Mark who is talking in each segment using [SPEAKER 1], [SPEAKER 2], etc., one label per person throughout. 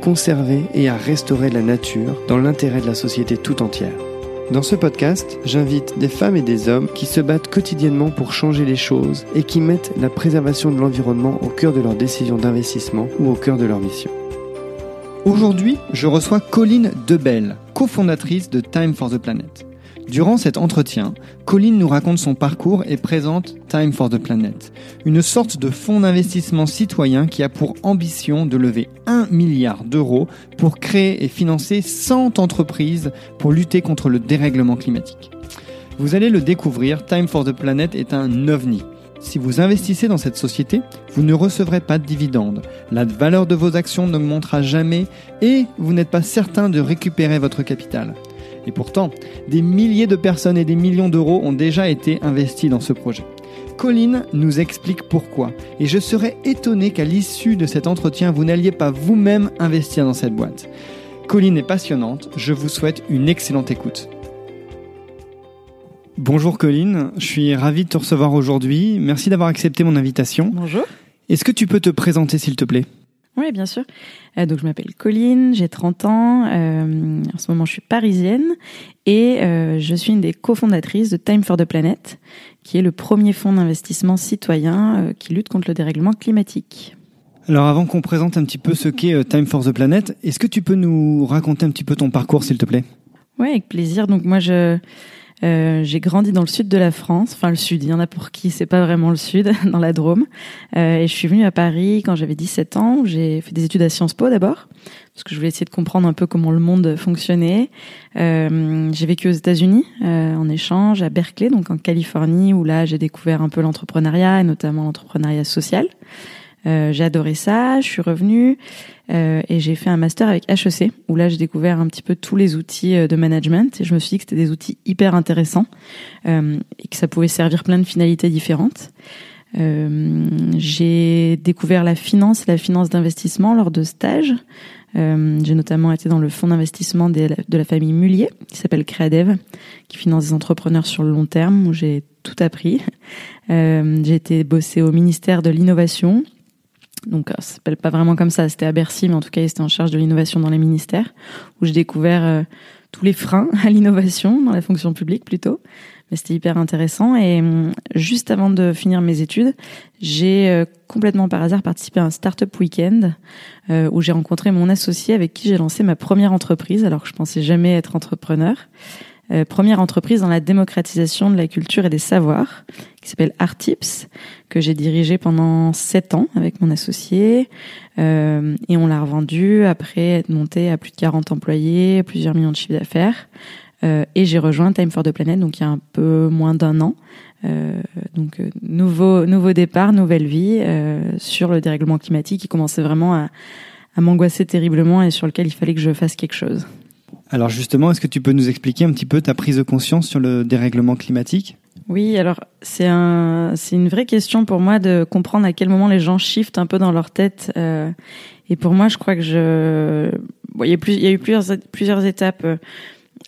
[SPEAKER 1] conserver et à restaurer la nature dans l'intérêt de la société tout entière. Dans ce podcast, j'invite des femmes et des hommes qui se battent quotidiennement pour changer les choses et qui mettent la préservation de l'environnement au cœur de leurs décisions d'investissement ou au cœur de leur mission.
[SPEAKER 2] Aujourd'hui, je reçois Colline Debelle, cofondatrice de Time for the Planet. Durant cet entretien, Colline nous raconte son parcours et présente Time for the Planet, une sorte de fonds d'investissement citoyen qui a pour ambition de lever 1 milliard d'euros pour créer et financer 100 entreprises pour lutter contre le dérèglement climatique. Vous allez le découvrir, Time for the Planet est un ovni. Si vous investissez dans cette société, vous ne recevrez pas de dividendes, la valeur de vos actions n'augmentera jamais et vous n'êtes pas certain de récupérer votre capital. Et pourtant, des milliers de personnes et des millions d'euros ont déjà été investis dans ce projet. Colline nous explique pourquoi, et je serais étonné qu'à l'issue de cet entretien, vous n'alliez pas vous-même investir dans cette boîte. Colline est passionnante, je vous souhaite une excellente écoute. Bonjour Colline, je suis ravi de te recevoir aujourd'hui. Merci d'avoir accepté mon invitation.
[SPEAKER 3] Bonjour.
[SPEAKER 2] Est-ce que tu peux te présenter s'il te plaît?
[SPEAKER 3] Oui, bien sûr. Euh, donc je m'appelle Colline, j'ai 30 ans. Euh, en ce moment, je suis parisienne et euh, je suis une des cofondatrices de Time for the Planet, qui est le premier fonds d'investissement citoyen qui lutte contre le dérèglement climatique.
[SPEAKER 2] Alors avant qu'on présente un petit peu ce qu'est Time for the Planet, est-ce que tu peux nous raconter un petit peu ton parcours, s'il te plaît?
[SPEAKER 3] Oui, avec plaisir. Donc moi, je euh, j'ai grandi dans le sud de la France, enfin le sud, il y en a pour qui c'est pas vraiment le sud, dans la Drôme. Euh, et je suis venue à Paris quand j'avais 17 ans, j'ai fait des études à Sciences Po d'abord, parce que je voulais essayer de comprendre un peu comment le monde fonctionnait. Euh, j'ai vécu aux États-Unis euh, en échange à Berkeley, donc en Californie, où là j'ai découvert un peu l'entrepreneuriat et notamment l'entrepreneuriat social. Euh, j'ai adoré ça, je suis revenue euh, et j'ai fait un master avec HEC où là j'ai découvert un petit peu tous les outils euh, de management et je me suis dit que c'était des outils hyper intéressants euh, et que ça pouvait servir plein de finalités différentes. Euh, j'ai découvert la finance, la finance d'investissement lors de stages. J'ai notamment été dans le fonds d'investissement de la famille Mullier, qui s'appelle Créadev, qui finance des entrepreneurs sur le long terme, où j'ai tout appris. J'ai été bosser au ministère de l'innovation, donc ça s'appelle pas vraiment comme ça, c'était à Bercy, mais en tout cas, c'était en charge de l'innovation dans les ministères, où j'ai découvert euh, tous les freins à l'innovation dans la fonction publique plutôt. Mais c'était hyper intéressant. Et hum, juste avant de finir mes études, j'ai euh, complètement par hasard participé à un startup week-end euh, où j'ai rencontré mon associé avec qui j'ai lancé ma première entreprise, alors que je pensais jamais être entrepreneur. Euh, première entreprise dans la démocratisation de la culture et des savoirs, qui s'appelle Artips, que j'ai dirigé pendant sept ans avec mon associé. Euh, et on l'a revendu après être monté à plus de 40 employés, plusieurs millions de chiffres d'affaires. Euh, et j'ai rejoint Time for the Planet, donc il y a un peu moins d'un an. Euh, donc nouveau nouveau départ, nouvelle vie sur le dérèglement climatique qui commençait vraiment à, à m'angoisser terriblement et sur lequel il fallait que je fasse quelque chose.
[SPEAKER 2] Alors justement, est-ce que tu peux nous expliquer un petit peu ta prise de conscience sur le dérèglement climatique?
[SPEAKER 3] Oui, alors c'est un, c'est une vraie question pour moi de comprendre à quel moment les gens shiftent un peu dans leur tête. Euh, et pour moi, je crois que je, bon, il y a eu plusieurs plusieurs étapes.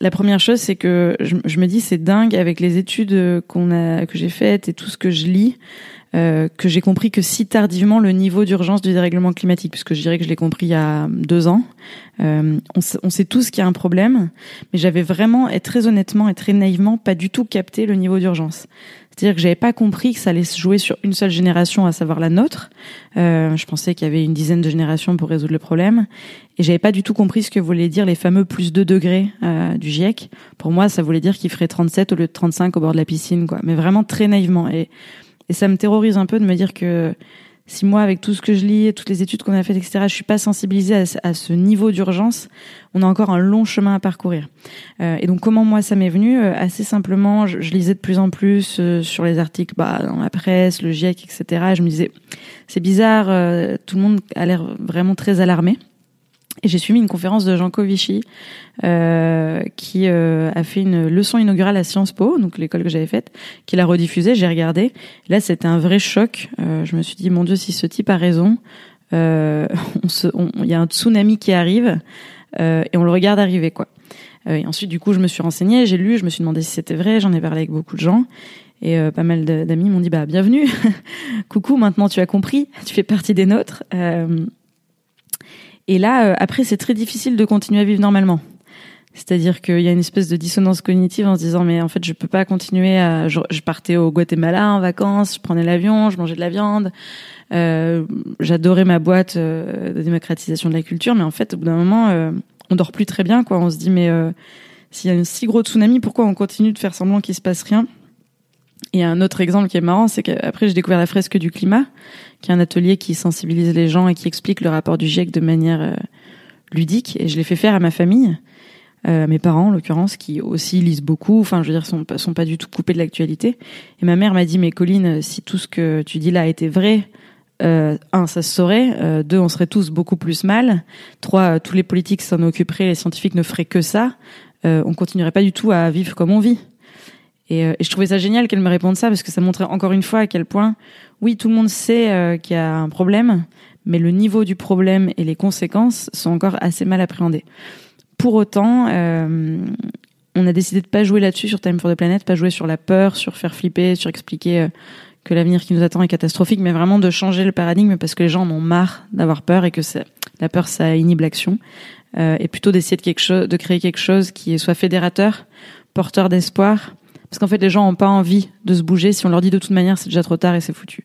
[SPEAKER 3] La première chose, c'est que je, je me dis c'est dingue avec les études qu'on a que j'ai faites et tout ce que je lis. Euh, que j'ai compris que si tardivement le niveau d'urgence du dérèglement climatique, puisque je dirais que je l'ai compris il y a deux ans. Euh, on, sait, tous qu'il y a un problème, mais j'avais vraiment, et très honnêtement et très naïvement, pas du tout capté le niveau d'urgence. C'est-à-dire que j'avais pas compris que ça allait se jouer sur une seule génération, à savoir la nôtre. Euh, je pensais qu'il y avait une dizaine de générations pour résoudre le problème, et j'avais pas du tout compris ce que voulaient dire les fameux plus 2 degrés euh, du GIEC. Pour moi, ça voulait dire qu'il ferait 37 au lieu de 35 au bord de la piscine, quoi. Mais vraiment très naïvement. Et et ça me terrorise un peu de me dire que si moi, avec tout ce que je lis, toutes les études qu'on a faites, etc., je suis pas sensibilisée à, ce niveau d'urgence, on a encore un long chemin à parcourir. Euh, et donc, comment moi ça m'est venu euh, Assez simplement, je, je, lisais de plus en plus euh, sur les articles bah, dans la presse, le GIEC, etc. Et je me disais, c'est bizarre, euh, tout le monde a l'air vraiment très alarmé. Et j'ai suivi une conférence de Jean Covici euh, qui euh, a fait une leçon inaugurale à Sciences Po, donc l'école que j'avais faite, qui l'a rediffusée. J'ai regardé. Là, c'était un vrai choc. Euh, je me suis dit, mon Dieu, si ce type a raison, euh, il y a un tsunami qui arrive euh, et on le regarde arriver, quoi. Euh, et ensuite, du coup, je me suis renseignée, j'ai lu, je me suis demandé si c'était vrai. J'en ai parlé avec beaucoup de gens. Et pas mal d'amis m'ont dit bah bienvenue, coucou, maintenant tu as compris, tu fais partie des nôtres. Euh, et là, euh, après, c'est très difficile de continuer à vivre normalement. C'est-à-dire qu'il y a une espèce de dissonance cognitive en se disant mais en fait je peux pas continuer à je, partais au Guatemala en vacances, je prenais l'avion, je mangeais de la viande, euh, j'adorais ma boîte euh, de démocratisation de la culture, mais en fait au bout d'un moment euh, on dort plus très bien quoi. On se dit mais euh, s'il y a un si gros tsunami, pourquoi on continue de faire semblant qu'il se passe rien? Et un autre exemple qui est marrant, c'est qu'après j'ai découvert la fresque du climat qui est un atelier qui sensibilise les gens et qui explique le rapport du GIEC de manière euh, ludique. Et je l'ai fait faire à ma famille, euh, mes parents en l'occurrence, qui aussi lisent beaucoup. Enfin, je veux dire, sont sont pas du tout coupés de l'actualité. Et ma mère m'a dit, mais Colline, si tout ce que tu dis là était vrai, euh, un, ça se saurait. Euh, deux, on serait tous beaucoup plus mal. Trois, tous les politiques s'en occuperaient, les scientifiques ne feraient que ça. Euh, on continuerait pas du tout à vivre comme on vit. Et, et je trouvais ça génial qu'elle me réponde ça parce que ça montrait encore une fois à quel point oui, tout le monde sait euh, qu'il y a un problème, mais le niveau du problème et les conséquences sont encore assez mal appréhendés. Pour autant, euh, on a décidé de pas jouer là-dessus sur Time for the Planet, pas jouer sur la peur, sur faire flipper, sur expliquer euh, que l'avenir qui nous attend est catastrophique, mais vraiment de changer le paradigme parce que les gens en ont marre d'avoir peur et que la peur ça inhibe l'action, euh, et plutôt d'essayer de de créer quelque chose qui soit fédérateur, porteur d'espoir, parce qu'en fait, les gens n'ont pas envie de se bouger si on leur dit de toute manière c'est déjà trop tard et c'est foutu.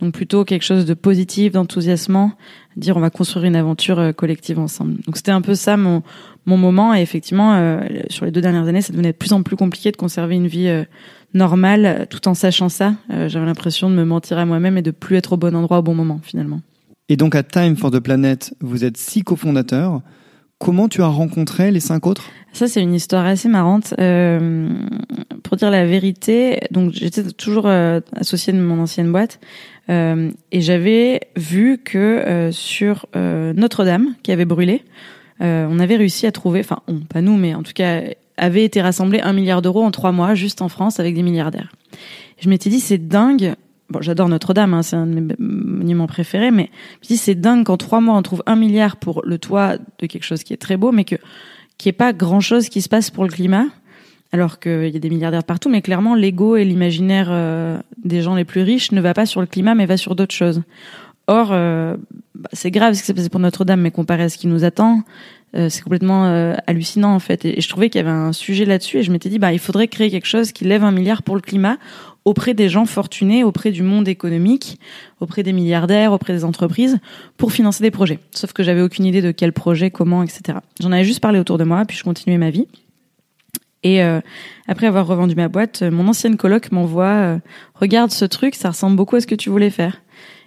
[SPEAKER 3] Donc plutôt quelque chose de positif, d'enthousiasmant, dire on va construire une aventure euh, collective ensemble. Donc c'était un peu ça mon, mon moment et effectivement euh, sur les deux dernières années ça devenait de plus en plus compliqué de conserver une vie euh, normale tout en sachant ça. J'avais l'impression de me mentir à moi-même et de plus être au bon endroit au bon moment finalement.
[SPEAKER 2] Et donc à Time for the Planet, vous êtes six cofondateurs. Comment tu as rencontré les cinq autres?
[SPEAKER 3] Ça, c'est une histoire assez marrante. Euh, pour dire la vérité, donc j'étais toujours euh, associée de mon ancienne boîte euh, et j'avais vu que euh, sur euh, Notre-Dame, qui avait brûlé, on avait réussi à trouver, enfin, on, pas nous, mais en tout cas, avait été rassemblé un milliard d'euros en trois mois, juste en France, avec des milliardaires. Je m'étais dit, c'est dingue bon, j'adore Notre-Dame, hein, c'est un de mes monuments préférés, mais je dis c'est dingue qu'en trois mois on trouve un milliard pour le toit de quelque chose qui est très beau, mais que qui est pas grand chose qui se passe pour le climat, alors qu'il y a des milliardaires partout, mais clairement l'ego et l'imaginaire euh, des gens les plus riches ne va pas sur le climat, mais va sur d'autres choses. Or, euh, bah, c'est grave ce qui s'est passé pour Notre-Dame, mais comparé à ce qui nous attend, c'est complètement euh, hallucinant en fait. Et, et, je trouvais qu'il y avait un sujet là-dessus, et je m'étais dit, bah, il faudrait créer quelque chose qui lève un milliard pour le climat auprès des gens fortunés, auprès du monde économique, auprès des milliardaires, auprès des entreprises, pour financer des projets. Sauf que j'avais aucune idée de quel projet, comment, etc. J'en avais juste parlé autour de moi, puis je continuais ma vie. Et euh, après avoir revendu ma boîte, mon ancienne coloc m'envoie euh, regarde ce truc, ça ressemble beaucoup à ce que tu voulais faire.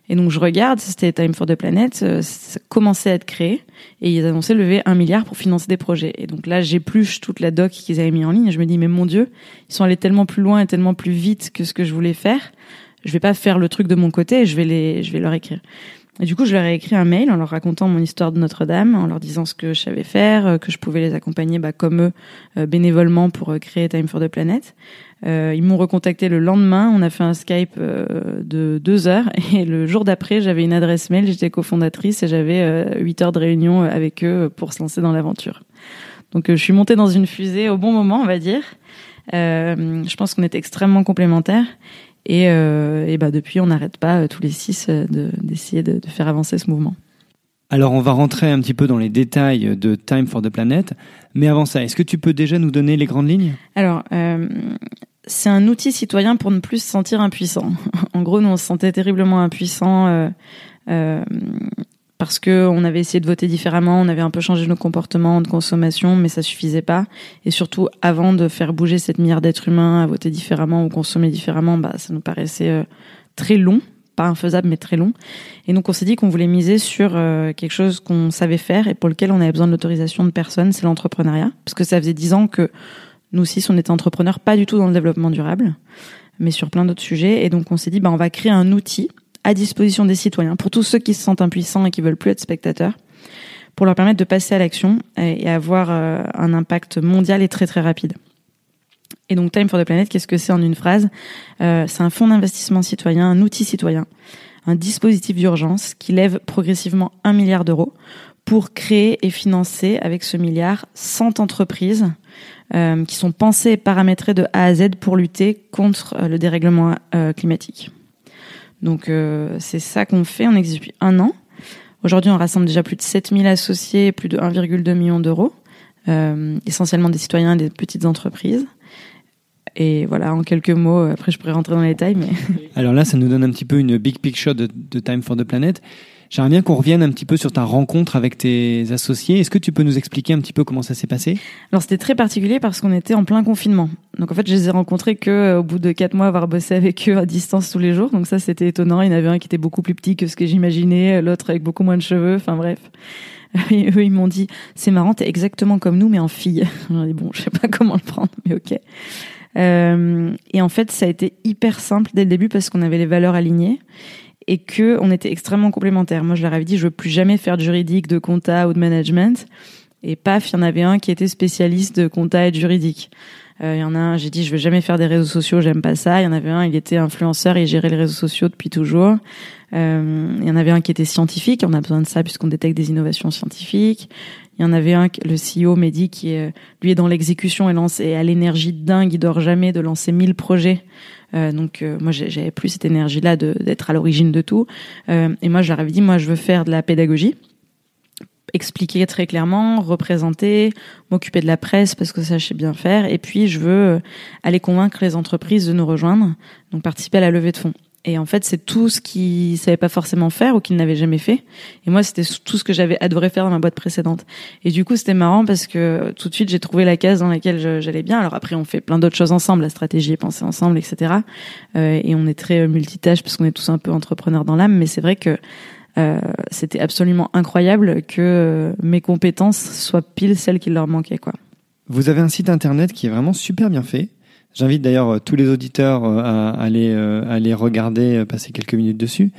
[SPEAKER 3] Et donc je regarde, c'était Time for the Planet, euh, ça commençait à être créé et ils annonçaient lever un milliard pour financer des projets. Et donc là, j'épluche toute la doc qu'ils avaient mis en ligne et je me dis mais mon Dieu, ils sont allés tellement plus loin et tellement plus vite que ce que je voulais faire. Je vais pas faire le truc de mon côté, je vais les, je vais leur écrire. Et du coup, je leur ai écrit un mail en leur racontant mon histoire de Notre-Dame, en leur disant ce que je savais faire, euh, que je pouvais les accompagner bah, comme eux, euh, bénévolement pour créer Time for the Planet. Euh, ils m'ont recontacté le lendemain. On a fait un Skype euh, de deux heures et le jour d'après, j'avais une adresse mail. J'étais cofondatrice et j'avais euh, huit heures de réunion avec eux pour se lancer dans l'aventure. Donc, je suis montée dans une fusée au bon moment, on va dire. je pense qu'on est extrêmement complémentaires. Et, et bah, depuis, on n'arrête pas tous les six d'essayer de, de, faire avancer ce mouvement.
[SPEAKER 2] Alors, on va rentrer un petit peu dans les détails de Time for the Planet. Mais avant ça, est-ce que tu peux déjà nous donner les grandes lignes?
[SPEAKER 3] Alors, euh, c'est un outil citoyen pour ne plus se sentir impuissant. en gros, nous on se sentait terriblement impuissant euh, euh, parce que on avait essayé de voter différemment, on avait un peu changé nos comportements de consommation, mais ça suffisait pas. Et surtout, avant de faire bouger cette milliard d'êtres humains à voter différemment ou consommer différemment, bah ça nous paraissait euh, très long, pas infaisable mais très long. Et donc on s'est dit qu'on voulait miser sur euh, quelque chose qu'on savait faire et pour lequel on avait besoin de l'autorisation de personne, c'est l'entrepreneuriat, parce que ça faisait dix ans que nous aussi, on était entrepreneurs, pas du tout dans le développement durable, mais sur plein d'autres sujets. Et donc, on s'est dit, bah, on va créer un outil à disposition des citoyens pour tous ceux qui se sentent impuissants et qui veulent plus être spectateurs, pour leur permettre de passer à l'action et avoir un impact mondial et très très rapide. Et donc Time for the Planet, qu'est-ce que c'est en une phrase? C'est un fonds d'investissement citoyen, un outil citoyen, un dispositif d'urgence qui lève progressivement un milliard d'euros pour créer et financer avec ce milliard 100 entreprises euh, qui sont pensées et paramétrées de A à Z pour lutter contre euh, le dérèglement euh, climatique. Donc c'est ça qu'on fait, on existe depuis un an. Aujourd'hui, on rassemble déjà plus de 7000 associés, plus de 1,2 million d'euros, essentiellement des citoyens et des petites entreprises. Et voilà, en quelques mots, après je pourrais rentrer dans les détails. Mais...
[SPEAKER 2] Alors là, ça nous donne un petit peu une big picture de Time for the Planet. J'aimerais bien qu'on revienne un petit peu sur ta rencontre avec tes associés. Est-ce que tu peux nous expliquer un petit peu comment ça s'est passé?
[SPEAKER 3] Alors c'était très particulier parce qu'on était en plein confinement. Donc en fait, je les ai rencontrés que euh, au bout de quatre mois avoir bossé avec eux à distance tous les jours. Donc ça, c'était étonnant. Il y en avait un qui était beaucoup plus petit que ce que j'imaginais, l'autre avec beaucoup moins de cheveux. Enfin bref. Et eux, ils m'ont dit, c'est marrant, t'es exactement comme nous, mais en fille. J'ai dit, bon, je sais pas comment le prendre, mais ok. Euh, et en fait, ça a été hyper simple dès le début parce qu'on avait les valeurs alignées et que on était extrêmement complémentaires. Moi, je leur avais dit, je veux plus jamais faire de juridique, de compta ou de management. Et paf, il y en avait un qui était spécialiste de compta et de juridique. Euh, il y en a un, j'ai dit, je veux jamais faire des réseaux sociaux, j'aime pas ça. Il y en avait un, il était influenceur et gérait les réseaux sociaux depuis toujours. Euh, il y en avait un qui était scientifique, on a besoin de ça puisqu'on détecte des innovations scientifiques. Il y en avait un, le CEO Mehdi, qui lui est dans l'exécution et, lance, et à l'énergie dingue, il dort jamais de lancer 1000 projets donc euh, moi j'avais plus cette énergie-là d'être à l'origine de tout. Euh, et moi je leur avais dit moi je veux faire de la pédagogie expliquer très clairement, représenter, m'occuper de la presse parce que ça je sais bien faire, et puis je veux aller convaincre les entreprises de nous rejoindre, donc participer à la levée de fonds. Et en fait, c'est tout ce qu'ils savaient pas forcément faire ou qu'ils n'avaient jamais fait. Et moi, c'était tout ce que j'avais adoré faire dans ma boîte précédente. Et du coup, c'était marrant parce que tout de suite, j'ai trouvé la case dans laquelle j'allais bien. Alors après, on fait plein d'autres choses ensemble. La stratégie pensée ensemble, etc. Euh, et on est très multitâche parce qu'on est tous un peu entrepreneurs dans l'âme. Mais c'est vrai que euh, c'était absolument incroyable que euh, mes compétences soient pile celles qui leur manquaient, quoi.
[SPEAKER 2] Vous avez un site internet qui est vraiment super bien fait. J'invite d'ailleurs euh, tous les auditeurs euh, à aller, euh, aller regarder, passer quelques minutes dessus.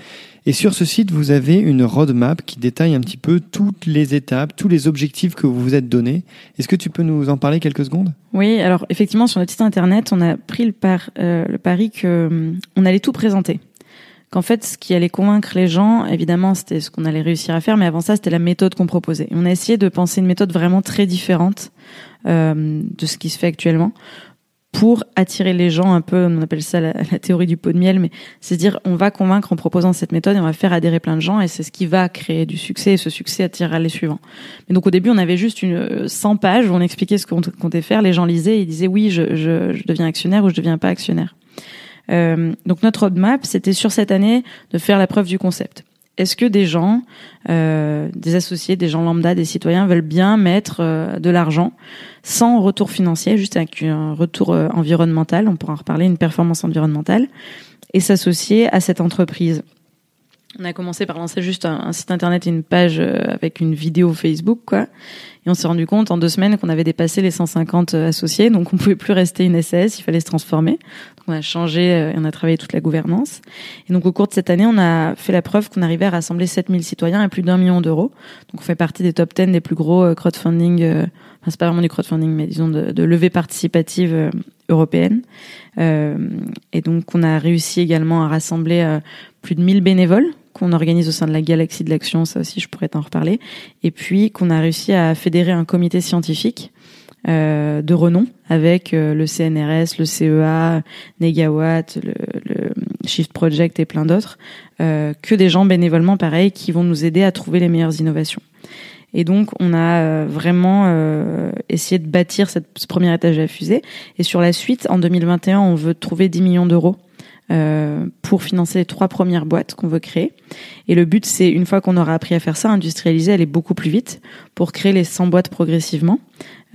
[SPEAKER 2] Et sur ce site, vous avez une roadmap qui détaille un petit peu toutes les étapes, tous les objectifs que vous vous êtes donnés. Est-ce que tu peux nous en parler quelques secondes?
[SPEAKER 3] Oui, alors effectivement, sur notre site internet, on a pris le, par, le pari que on allait tout présenter. Qu'en fait, ce qui allait convaincre les gens, évidemment, c'était ce qu'on allait réussir à faire, mais avant ça, c'était la méthode qu'on proposait. on a essayé de penser une méthode vraiment très différente euh, de ce qui se fait actuellement pour attirer les gens un peu, on appelle ça la, théorie du pot de miel, mais c'est dire on va convaincre en proposant cette méthode et on va faire adhérer plein de gens et c'est ce qui va créer du succès et ce succès attirera les suivants. Mais donc au début on avait juste une 100 pages où on expliquait ce qu'on comptait faire, les gens lisaient et ils disaient oui je, je, je deviens actionnaire ou je deviens pas actionnaire. Euh, donc notre roadmap c'était sur cette année de faire la preuve du concept. Est-ce que des gens, euh, des associés, des gens lambda, des citoyens veulent bien mettre euh, de l'argent sans retour financier, juste avec un retour euh, environnemental, on pourra en reparler, une performance environnementale, et s'associer à cette entreprise on a commencé par lancer juste un, site internet et une page avec une vidéo Facebook, quoi. Et on s'est rendu compte en deux semaines qu'on avait dépassé les 150 associés, donc on pouvait plus rester une SAS, il fallait se transformer on a changé et on a travaillé toute la gouvernance. Et donc au cours de cette année, on a fait la preuve qu'on arrivait à rassembler 7000 citoyens à plus d'un million d'euros. Donc on fait partie des top 10 des plus gros euh, crowdfunding, euh, enfin c'est pas vraiment du crowdfunding, mais disons de, de levée participative euh, européenne. Euh, et donc on a réussi également à rassembler plus de 1000 bénévoles qu'on organise au sein de la galaxie de l'action, ça aussi je pourrais t'en reparler. Et puis qu'on a réussi à fédérer un comité scientifique euh, de renom avec euh, le CNRS, le CEA, Negawatt, le, le Shift Project et plein d'autres, euh, que des gens bénévolement pareils qui vont nous aider à trouver les meilleures innovations. Et donc, on a vraiment essayé de bâtir cette, ce premier étage de la fusée. Et sur la suite, en 2021, on veut trouver 10 millions d'euros euh, pour financer les trois premières boîtes qu'on veut créer. Et le but, c'est une fois qu'on aura appris à faire ça, industrialiser, aller beaucoup plus vite pour créer les 100 boîtes progressivement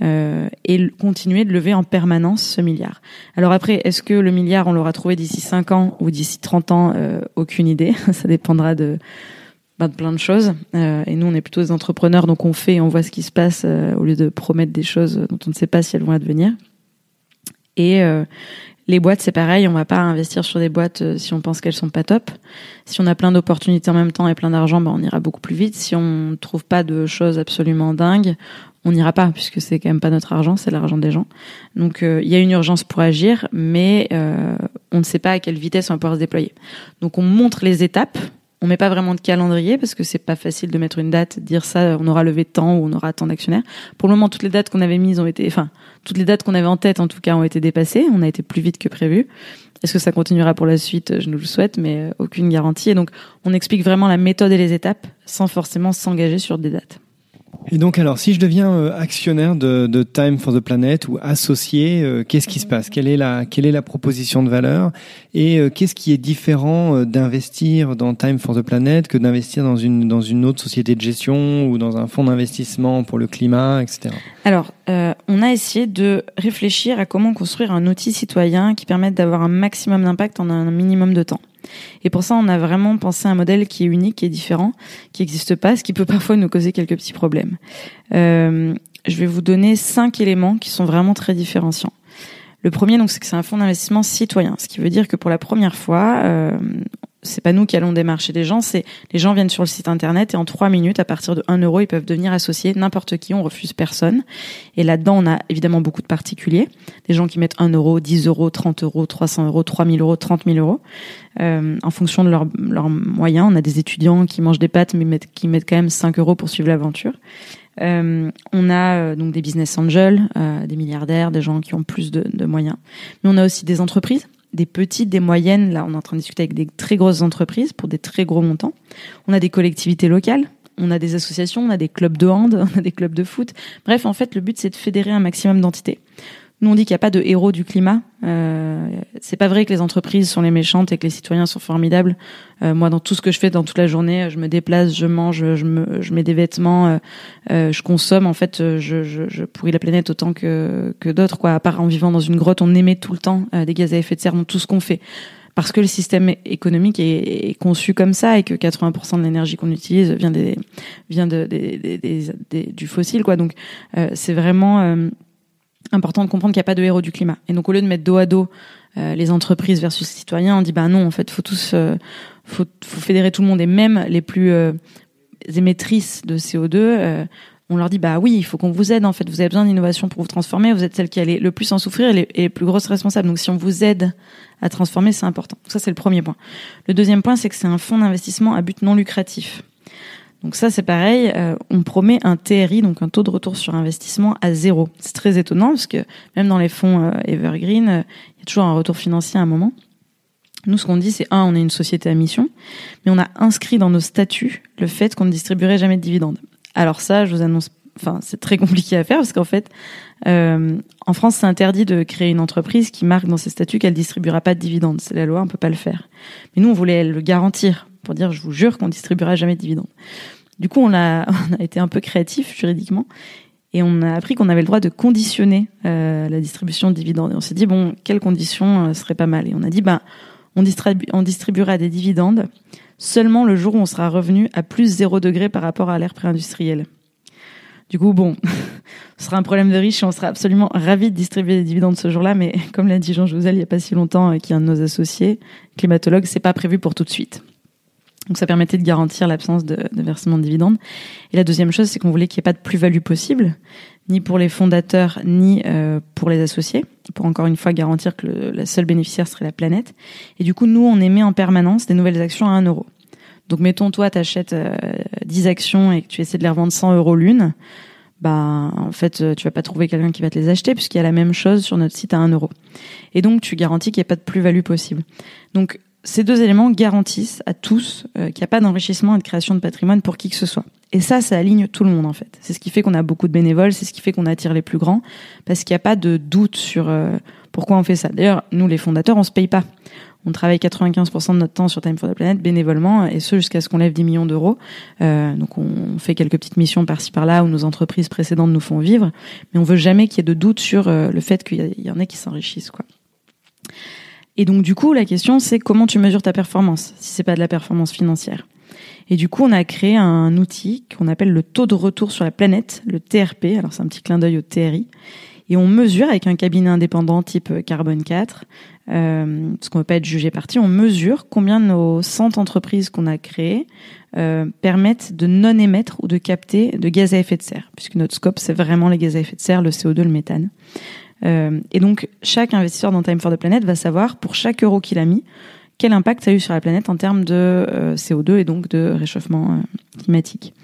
[SPEAKER 3] euh, et continuer de lever en permanence ce milliard. Alors après, est-ce que le milliard, on l'aura trouvé d'ici 5 ans ou d'ici 30 ans? Euh, Aucune idée. ça dépendra de, ben, de plein de choses. Et nous, on est plutôt des entrepreneurs, donc on fait et on voit ce qui se passe au lieu de promettre des choses dont on ne sait pas si elles vont advenir. Et Les boîtes, c'est pareil, on va pas investir sur des boîtes euh, si on pense qu'elles sont pas top. Si on a plein d'opportunités en même temps et plein d'argent, bah, on ira beaucoup plus vite. Si on trouve pas de choses absolument dingues, on n'ira pas puisque c'est quand même pas notre argent, c'est l'argent des gens. Donc euh, il y a une urgence pour agir, mais euh, on ne sait pas à quelle vitesse on va pouvoir se déployer. Donc on montre les étapes. On met pas vraiment de calendrier parce que c'est pas facile de mettre une date, dire ça, on aura levé temps ou on aura tant d'actionnaires. Pour le moment, toutes les dates qu'on avait mises ont été, enfin, toutes les dates qu'on avait en tête, en tout cas, ont été dépassées. On a été plus vite que prévu. Est-ce que ça continuera pour la suite? Je nous le souhaite, mais euh, aucune garantie. Et donc, on explique vraiment la méthode et les étapes sans forcément s'engager sur des dates.
[SPEAKER 2] Et donc alors, si je deviens euh, actionnaire de, Time for the Planet ou associé, euh, qu'est-ce qui se passe? Quelle est la quelle est la proposition de valeur? Et euh, qu'est-ce qui est différent d'investir dans Time for the Planet que d'investir dans une dans une autre société de gestion ou dans un fonds d'investissement pour le climat, etc.
[SPEAKER 3] Alors, on a essayé de réfléchir à comment construire un outil citoyen qui permette d'avoir un maximum d'impact en un minimum de temps. Et pour ça, on a vraiment pensé à un modèle qui est unique, qui est différent, qui n'existe pas, ce qui peut parfois nous causer quelques petits problèmes. Euh, je vais vous donner cinq éléments qui sont vraiment très différenciants. Le premier, donc, c'est que c'est un fonds d'investissement citoyen, ce qui veut dire que pour la première fois, euh, c'est pas nous qui allons démarcher les gens, c'est les gens viennent sur le site internet et en trois minutes, à partir de 1 euro, ils peuvent devenir associés, n'importe qui, on refuse personne. Et là-dedans, on a évidemment beaucoup de particuliers, des gens qui mettent 1 euro, 10 euros, 30 euros, 300 euros, 3000 euros, 30 000 euros, en fonction de leurs leur moyens. On a des étudiants qui mangent des pâtes, mais qui mettent quand même 5 euros pour suivre l'aventure. Euh, on a euh, donc des business angels, euh, des milliardaires, des gens qui ont plus de moyens. Mais on a aussi des entreprises des petites, des moyennes. Là, on est en train de discuter avec des très grosses entreprises pour des très gros montants. On a des collectivités locales. On a des associations, on a des clubs de hand, on a des clubs de foot. Bref, en fait, le but, c'est de fédérer un maximum d'entités. Nous, on dit qu'il n'y a pas de héros du climat. Euh, c'est pas vrai que les entreprises sont les méchantes et que les citoyens sont formidables. Euh, moi, dans tout ce que je fais, dans toute la journée, je me déplace, je mange, je, me, je mets des vêtements, euh, euh je consomme. En fait, je, je, je, pourris la planète autant que, que d'autres. Quoi. À part en vivant dans une grotte, on émet tout le temps euh, des gaz à effet de serre dans tout ce qu'on fait parce que le système économique est, est, conçu comme ça et que 80% de l'énergie qu'on utilise vient des vient de, des, des, des, du fossile quoi donc euh, c'est vraiment euh, important de comprendre qu'il n'y a pas de héros du climat. Et donc au lieu de mettre dos à dos euh, les entreprises versus les citoyens, on dit bah non, en fait, faut tous, euh, faut, faut, fédérer tout le monde et même les plus euh, émettrices de CO2. Euh, on leur dit bah oui, il faut qu'on vous aide en fait. Vous avez besoin d'innovation pour vous transformer. Vous êtes celle qui allait le plus en souffrir et les, et les plus grosses responsables. Donc si on vous aide à transformer, c'est important. ça c'est le premier point. Le deuxième point, c'est que c'est un fonds d'investissement à but non lucratif. Donc ça, c'est pareil. Euh, on promet un TRI, donc un taux de retour sur investissement à zéro. C'est très étonnant parce que même dans les fonds euh, Evergreen, euh, il y a toujours un retour financier à un moment. Nous, ce qu'on dit, c'est un, on est une société à mission, mais on a inscrit dans nos statuts le fait qu'on ne distribuerait jamais de dividendes. Alors ça, je vous annonce, enfin, c'est très compliqué à faire parce qu'en fait, en France, c'est interdit de créer une entreprise qui marque dans ses statuts qu'elle distribuera pas de dividendes. C'est la loi, on peut pas le faire. Mais nous, on voulait le garantir pour dire je vous jure qu'on distribuera jamais de dividendes. Du coup, on a, été un peu créatif juridiquement et on a appris qu'on avait le droit de conditionner euh, la distribution de dividendes. Et on s'est dit bon, quelles conditions euh, seraient pas mal Et on a dit ben on distribuera des dividendes seulement le jour où on sera revenu à plus 0 degré par rapport à l'ère pré-industrielle. Du coup, bon, ce sera un problème de riche et on sera absolument ravis de distribuer des dividendes ce jour-là, mais comme l'a dit Jean Jouzel il n'y a pas si longtemps, euh, qui est un de nos associés, climatologue, c'est pas prévu pour tout de suite. Donc ça permettait de garantir l'absence de, de, versement de dividendes. Et la deuxième chose, c'est qu'on voulait qu'il n'y ait pas de plus-value possible, ni pour les fondateurs, ni euh, pour les associés, pour encore une fois garantir que le, la seule bénéficiaire serait la planète. Et du coup, nous, on émet en permanence des nouvelles actions à 1 euro. Donc mettons, toi, tu achètes euh, 10 actions et que tu essaies de les revendre 100 euros l'une, bah en fait, tu vas pas trouver quelqu'un qui va te les acheter puisqu'il y a la même chose sur notre site à 1 euro. Et donc, tu garantis qu'il n'y ait pas de plus-value possible. Donc, ces deux éléments garantissent à tous euh, qu'il n'y a pas d'enrichissement et de création de patrimoine pour qui que ce soit. Et ça, ça aligne tout le monde en fait. C'est ce qui fait qu'on a beaucoup de bénévoles, c'est ce qui fait qu'on attire les plus grands, parce qu'il n'y a pas de doute sur euh, pourquoi on fait ça. D'ailleurs, nous les fondateurs, on se paye pas. On travaille 95% de notre temps sur Time for the Planet bénévolement, et ce jusqu'à ce qu'on lève 10 millions d'euros. Euh, donc on fait quelques petites missions par-ci par-là où nos entreprises précédentes nous font vivre, mais on veut jamais qu'il y ait de doute sur euh, le fait qu'il y, y en ait qui s'enrichissent, quoi. Et donc du coup, la question c'est comment tu mesures ta performance si c'est pas de la performance financière. Et du coup, on a créé un outil qu'on appelle le taux de retour sur la planète, le TRP. Alors c'est un petit clin d'œil au TRI. Et on mesure avec un cabinet indépendant type Carbone 4, euh, parce qu'on ne veut pas être jugé parti, on mesure combien nos 100 entreprises qu'on a créées euh, permettent de non émettre ou de capter de gaz à effet de serre, puisque notre scope, c'est vraiment les gaz à effet de serre, le CO2, le méthane. Euh, et donc, chaque investisseur dans Time for the Planet va savoir, pour chaque euro qu'il a mis, quel impact ça a eu sur la planète en termes de euh, CO2 et donc de réchauffement euh, climatique.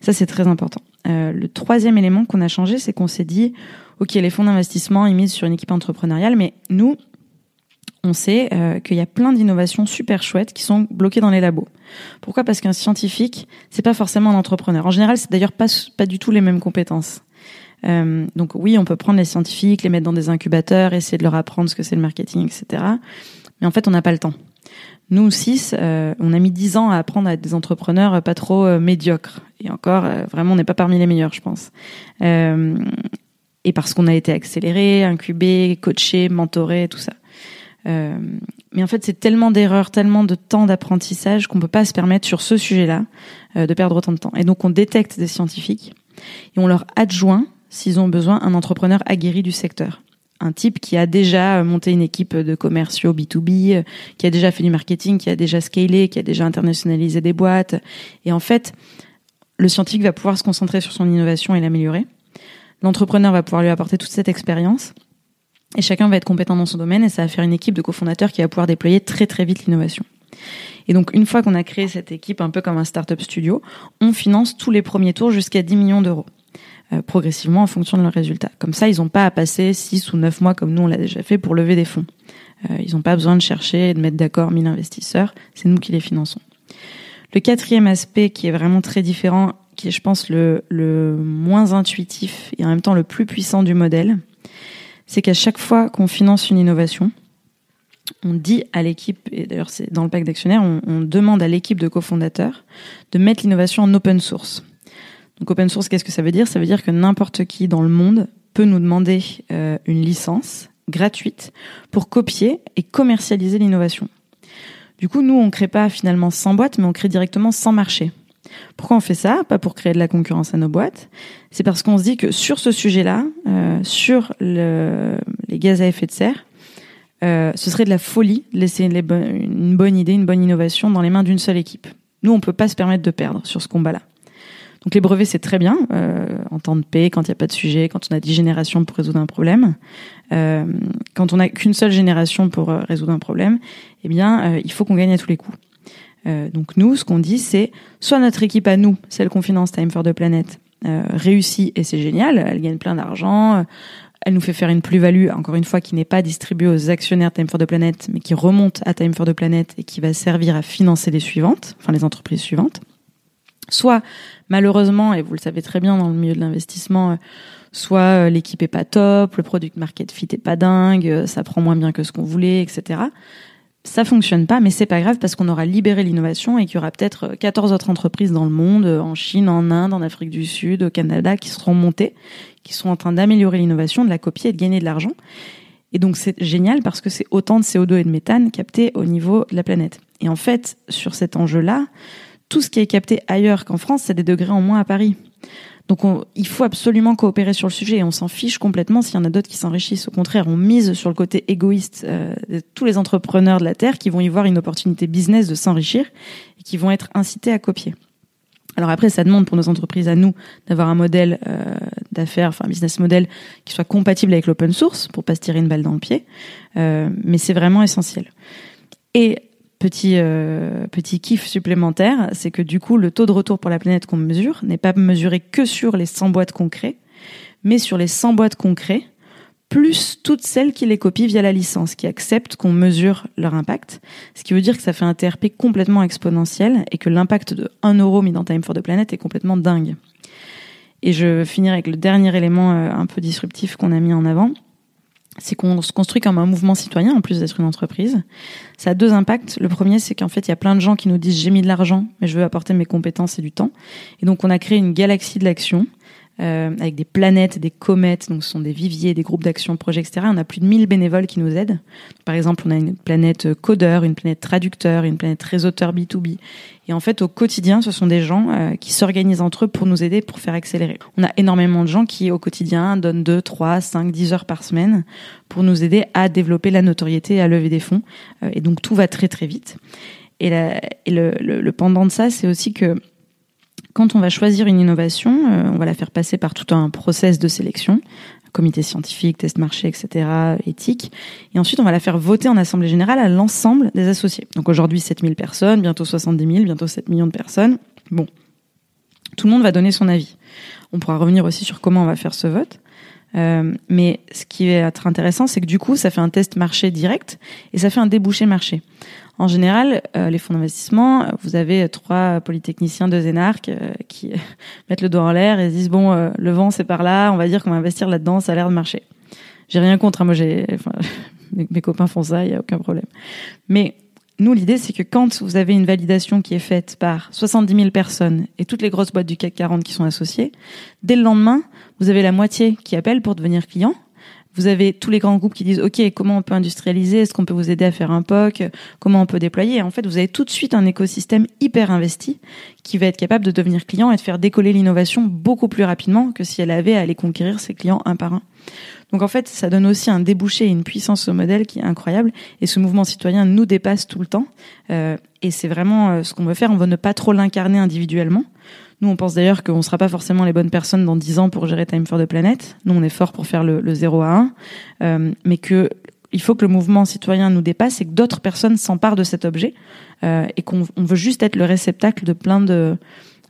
[SPEAKER 3] Ça, c'est très important. Euh, le troisième élément qu'on a changé, c'est qu'on s'est dit, OK, les fonds d'investissement, ils misent sur une équipe entrepreneuriale, mais nous, on sait qu'il y a plein d'innovations super chouettes qui sont bloquées dans les labos. Pourquoi? Parce qu'un scientifique, c'est pas forcément un entrepreneur. En général, c'est d'ailleurs pas, pas du tout les mêmes compétences. Euh, donc oui, on peut prendre les scientifiques, les mettre dans des incubateurs, essayer de leur apprendre ce que c'est le marketing, etc. Mais en fait, on n'a pas le temps. Nous, six, euh, on a mis dix ans à apprendre à être des entrepreneurs pas trop euh, médiocres. Et encore, euh, vraiment, on n'est pas parmi les meilleurs, je pense. et parce qu'on a été accéléré, incubé, coaché, mentoré, tout ça. mais en fait, c'est tellement d'erreurs, tellement de temps d'apprentissage qu'on peut pas se permettre sur ce sujet-là de perdre autant de temps. Et donc, on détecte des scientifiques et on leur adjoint, s'ils ont besoin, un entrepreneur aguerri du secteur un type qui a déjà monté une équipe de commerciaux B2B, euh, qui a déjà fait du marketing, qui a déjà scalé, qui a déjà internationalisé des boîtes. Et en fait, le scientifique va pouvoir se concentrer sur son innovation et l'améliorer. L'entrepreneur va pouvoir lui apporter toute cette expérience. Et chacun va être compétent dans son domaine et ça va faire une équipe de cofondateurs qui va pouvoir déployer très très vite l'innovation. Et donc, une fois qu'on a créé cette équipe, un peu comme un startup studio, on finance tous les premiers tours jusqu'à 10 millions d'euros. Euh, progressivement en fonction de leurs résultats. Comme ça, ils n'ont pas à passer 6 ou 9 mois comme nous on l'a déjà fait pour lever des fonds. Euh, ils n'ont pas besoin de chercher et de mettre d'accord 1000 investisseurs, c'est nous qui les finançons. Le quatrième aspect qui est vraiment très différent, qui est je pense le, le moins intuitif et en même temps le plus puissant du modèle, c'est qu'à chaque fois qu'on finance une innovation, on dit à l'équipe, et d'ailleurs c'est dans le pacte d'actionnaires, on, on demande à l'équipe de cofondateurs de mettre l'innovation en open source. Donc open source, qu'est-ce que ça veut dire? Ça veut dire que n'importe qui dans le monde peut nous demander euh, une licence gratuite pour copier et commercialiser l'innovation. Du coup, nous, on crée pas finalement 100 boîtes, mais on crée directement 100 marchés. Pourquoi on fait ça? Pas pour créer de la concurrence à nos boîtes. C'est parce qu'on se dit que sur ce sujet-là, euh, sur le, les gaz à effet de serre, euh, ce serait de la folie de laisser une bonne idée, une bonne innovation dans les mains d'une seule équipe. Nous, on peut pas se permettre de perdre sur ce combat-là. Donc les brevets, c'est très bien euh, en temps de paix, quand il n'y a pas de sujet, quand on a dix générations pour résoudre un problème. Euh, quand on n'a qu'une seule génération pour euh, résoudre un problème, eh bien, il faut qu'on gagne à tous les coups. Donc nous, ce qu'on dit, c'est soit notre équipe à nous, celle qu'on finance Time for the Planet, réussit et c'est génial, elle gagne plein d'argent, elle nous fait faire une plus-value, encore une fois, qui n'est pas distribuée aux actionnaires Time for the Planet, mais qui remonte à Time for the Planet et qui va servir à financer les suivantes, enfin les entreprises suivantes. Soit malheureusement, et vous le savez très bien dans le milieu de l'investissement, euh, soit euh, l'équipe est pas top, le product market fit est pas dingue, euh, ça prend moins bien que ce qu'on voulait, etc. Ça fonctionne pas, mais c'est pas grave parce qu'on aura libéré l'innovation et qu'il y aura peut-être 14 autres entreprises dans le monde, en Chine, en Inde, en Afrique du Sud, au Canada, qui seront montées, qui sont en train d'améliorer l'innovation, de la copier et de gagner de l'argent. Et donc c'est génial parce que c'est autant de CO2 et de méthane captés au niveau de la planète. Et en fait, sur cet enjeu-là, tout ce qui est capté ailleurs qu'en France, c'est des degrés en moins à Paris. Donc il faut absolument coopérer sur le sujet et on s'en fiche complètement s'il y en a d'autres qui s'enrichissent. Au contraire, on mise sur le côté égoïste euh, de tous les entrepreneurs de la Terre qui vont y voir une opportunité business de s'enrichir et qui vont être incités à copier. Alors après, ça demande pour nos entreprises à nous d'avoir un modèle euh, d'affaires, enfin un business model qui soit compatible avec l'open source pour pas se tirer une balle dans le pied. Euh, mais c'est vraiment essentiel. Et Petit euh, petit kiff supplémentaire, c'est que du coup le taux de retour pour la planète qu'on mesure n'est pas mesuré que sur les 100 boîtes qu'on mais sur les 100 boîtes qu'on plus toutes celles qui les copient via la licence, qui acceptent qu'on mesure leur impact, ce qui veut dire que ça fait un TRP complètement exponentiel et que l'impact de 1 euro mis dans Time for the Planet est complètement dingue. Et je finirai avec le dernier élément euh, un peu disruptif qu'on a mis en avant, c'est qu'on se construit comme un mouvement citoyen en plus d'être une entreprise. Ça a deux impacts. Le premier, c'est qu'en fait, il y a plein de gens qui nous disent j'ai mis de l'argent, mais je veux apporter mes compétences et du temps. Et donc, on a créé une galaxie de l'action euh, avec des planètes, des comètes, donc ce sont des viviers, des groupes d'action, projets, etc. On a plus de 1000 bénévoles qui nous aident. Par exemple, on a une planète codeur, une planète traducteur, une planète réseauteur B2B. Et en fait, au quotidien, ce sont des gens euh, qui s'organisent entre eux pour nous aider, pour faire accélérer. On a énormément de gens qui, au quotidien, donnent 2, 3, 5, 10 heures par semaine pour nous aider à développer la notoriété à lever des fonds. Euh, et donc, tout va très, très vite. Et, et le, le, pendant de ça, c'est aussi que quand on va choisir une innovation, euh, on va la faire passer par tout un process de sélection, comité scientifique, test marché, etc., éthique. Et ensuite, on va la faire voter en assemblée générale à l'ensemble des associés. Donc aujourd'hui, 7000 personnes, bientôt 70 000, bientôt 7 millions de personnes. Bon, tout le monde va donner son avis. On pourra revenir aussi sur comment on va faire ce vote. Euh, mais ce qui va être intéressant, c'est que du coup, ça fait un test marché direct et ça fait un débouché marché. En général, euh, les fonds d'investissement, vous avez trois polytechniciens de Zénarc euh, qui mettent le doigt en l'air et disent bon, euh, le vent c'est par là, on va dire qu'on va investir là-dedans, ça a l'air de marcher. J'ai rien contre, hein, moi j'ai, mes, copains font ça, il y a aucun problème. Mais nous, l'idée, c'est que quand vous avez une validation qui est faite par 70 000 personnes et toutes les grosses boîtes du CAC 40 qui sont associées, dès le lendemain, vous avez la moitié qui appelle pour devenir client vous avez tous les grands groupes qui disent OK, comment on peut industrialiser? Est-ce qu'on peut vous aider à faire un POC? Comment on peut déployer? En fait, vous avez tout de suite un écosystème hyper investi qui va être capable de devenir client et de faire décoller l'innovation beaucoup plus rapidement que si elle avait à aller conquérir ses clients un par un. Donc en fait, ça donne aussi un débouché et une puissance au modèle qui est incroyable. Et ce mouvement citoyen nous dépasse tout le temps. Euh, et c'est vraiment euh, ce qu'on veut faire. On veut ne pas trop l'incarner individuellement. Nous, on pense d'ailleurs qu'on ne sera pas forcément les bonnes personnes dans 10 ans pour gérer Time for the Planet. Nous, on est fort pour faire le, le 0 à 1, euh, mais que il faut que le mouvement citoyen nous dépasse et que d'autres personnes s'emparent de cet objet euh, et qu'on veut juste être le réceptacle de plein de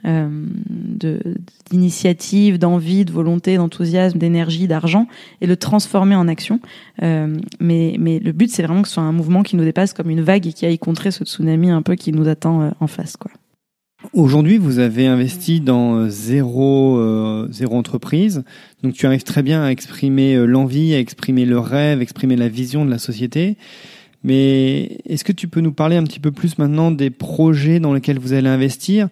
[SPEAKER 3] euh, d'initiatives, d'envie, de volonté, d'enthousiasme, d'énergie, d'argent et le transformer en action. Euh, mais, mais le but, c'est vraiment que ce soit un mouvement qui nous dépasse comme une vague et qui aille contrer ce tsunami un peu qui nous attend euh, en face. Quoi.
[SPEAKER 2] Aujourd'hui, vous avez investi dans euh, zéro, euh, zéro entreprise. Donc, tu arrives très bien à exprimer euh, l'envie, à exprimer le rêve, exprimer la vision de la société. Mais est-ce que tu peux nous parler un petit peu plus maintenant des projets dans lesquels vous allez investir?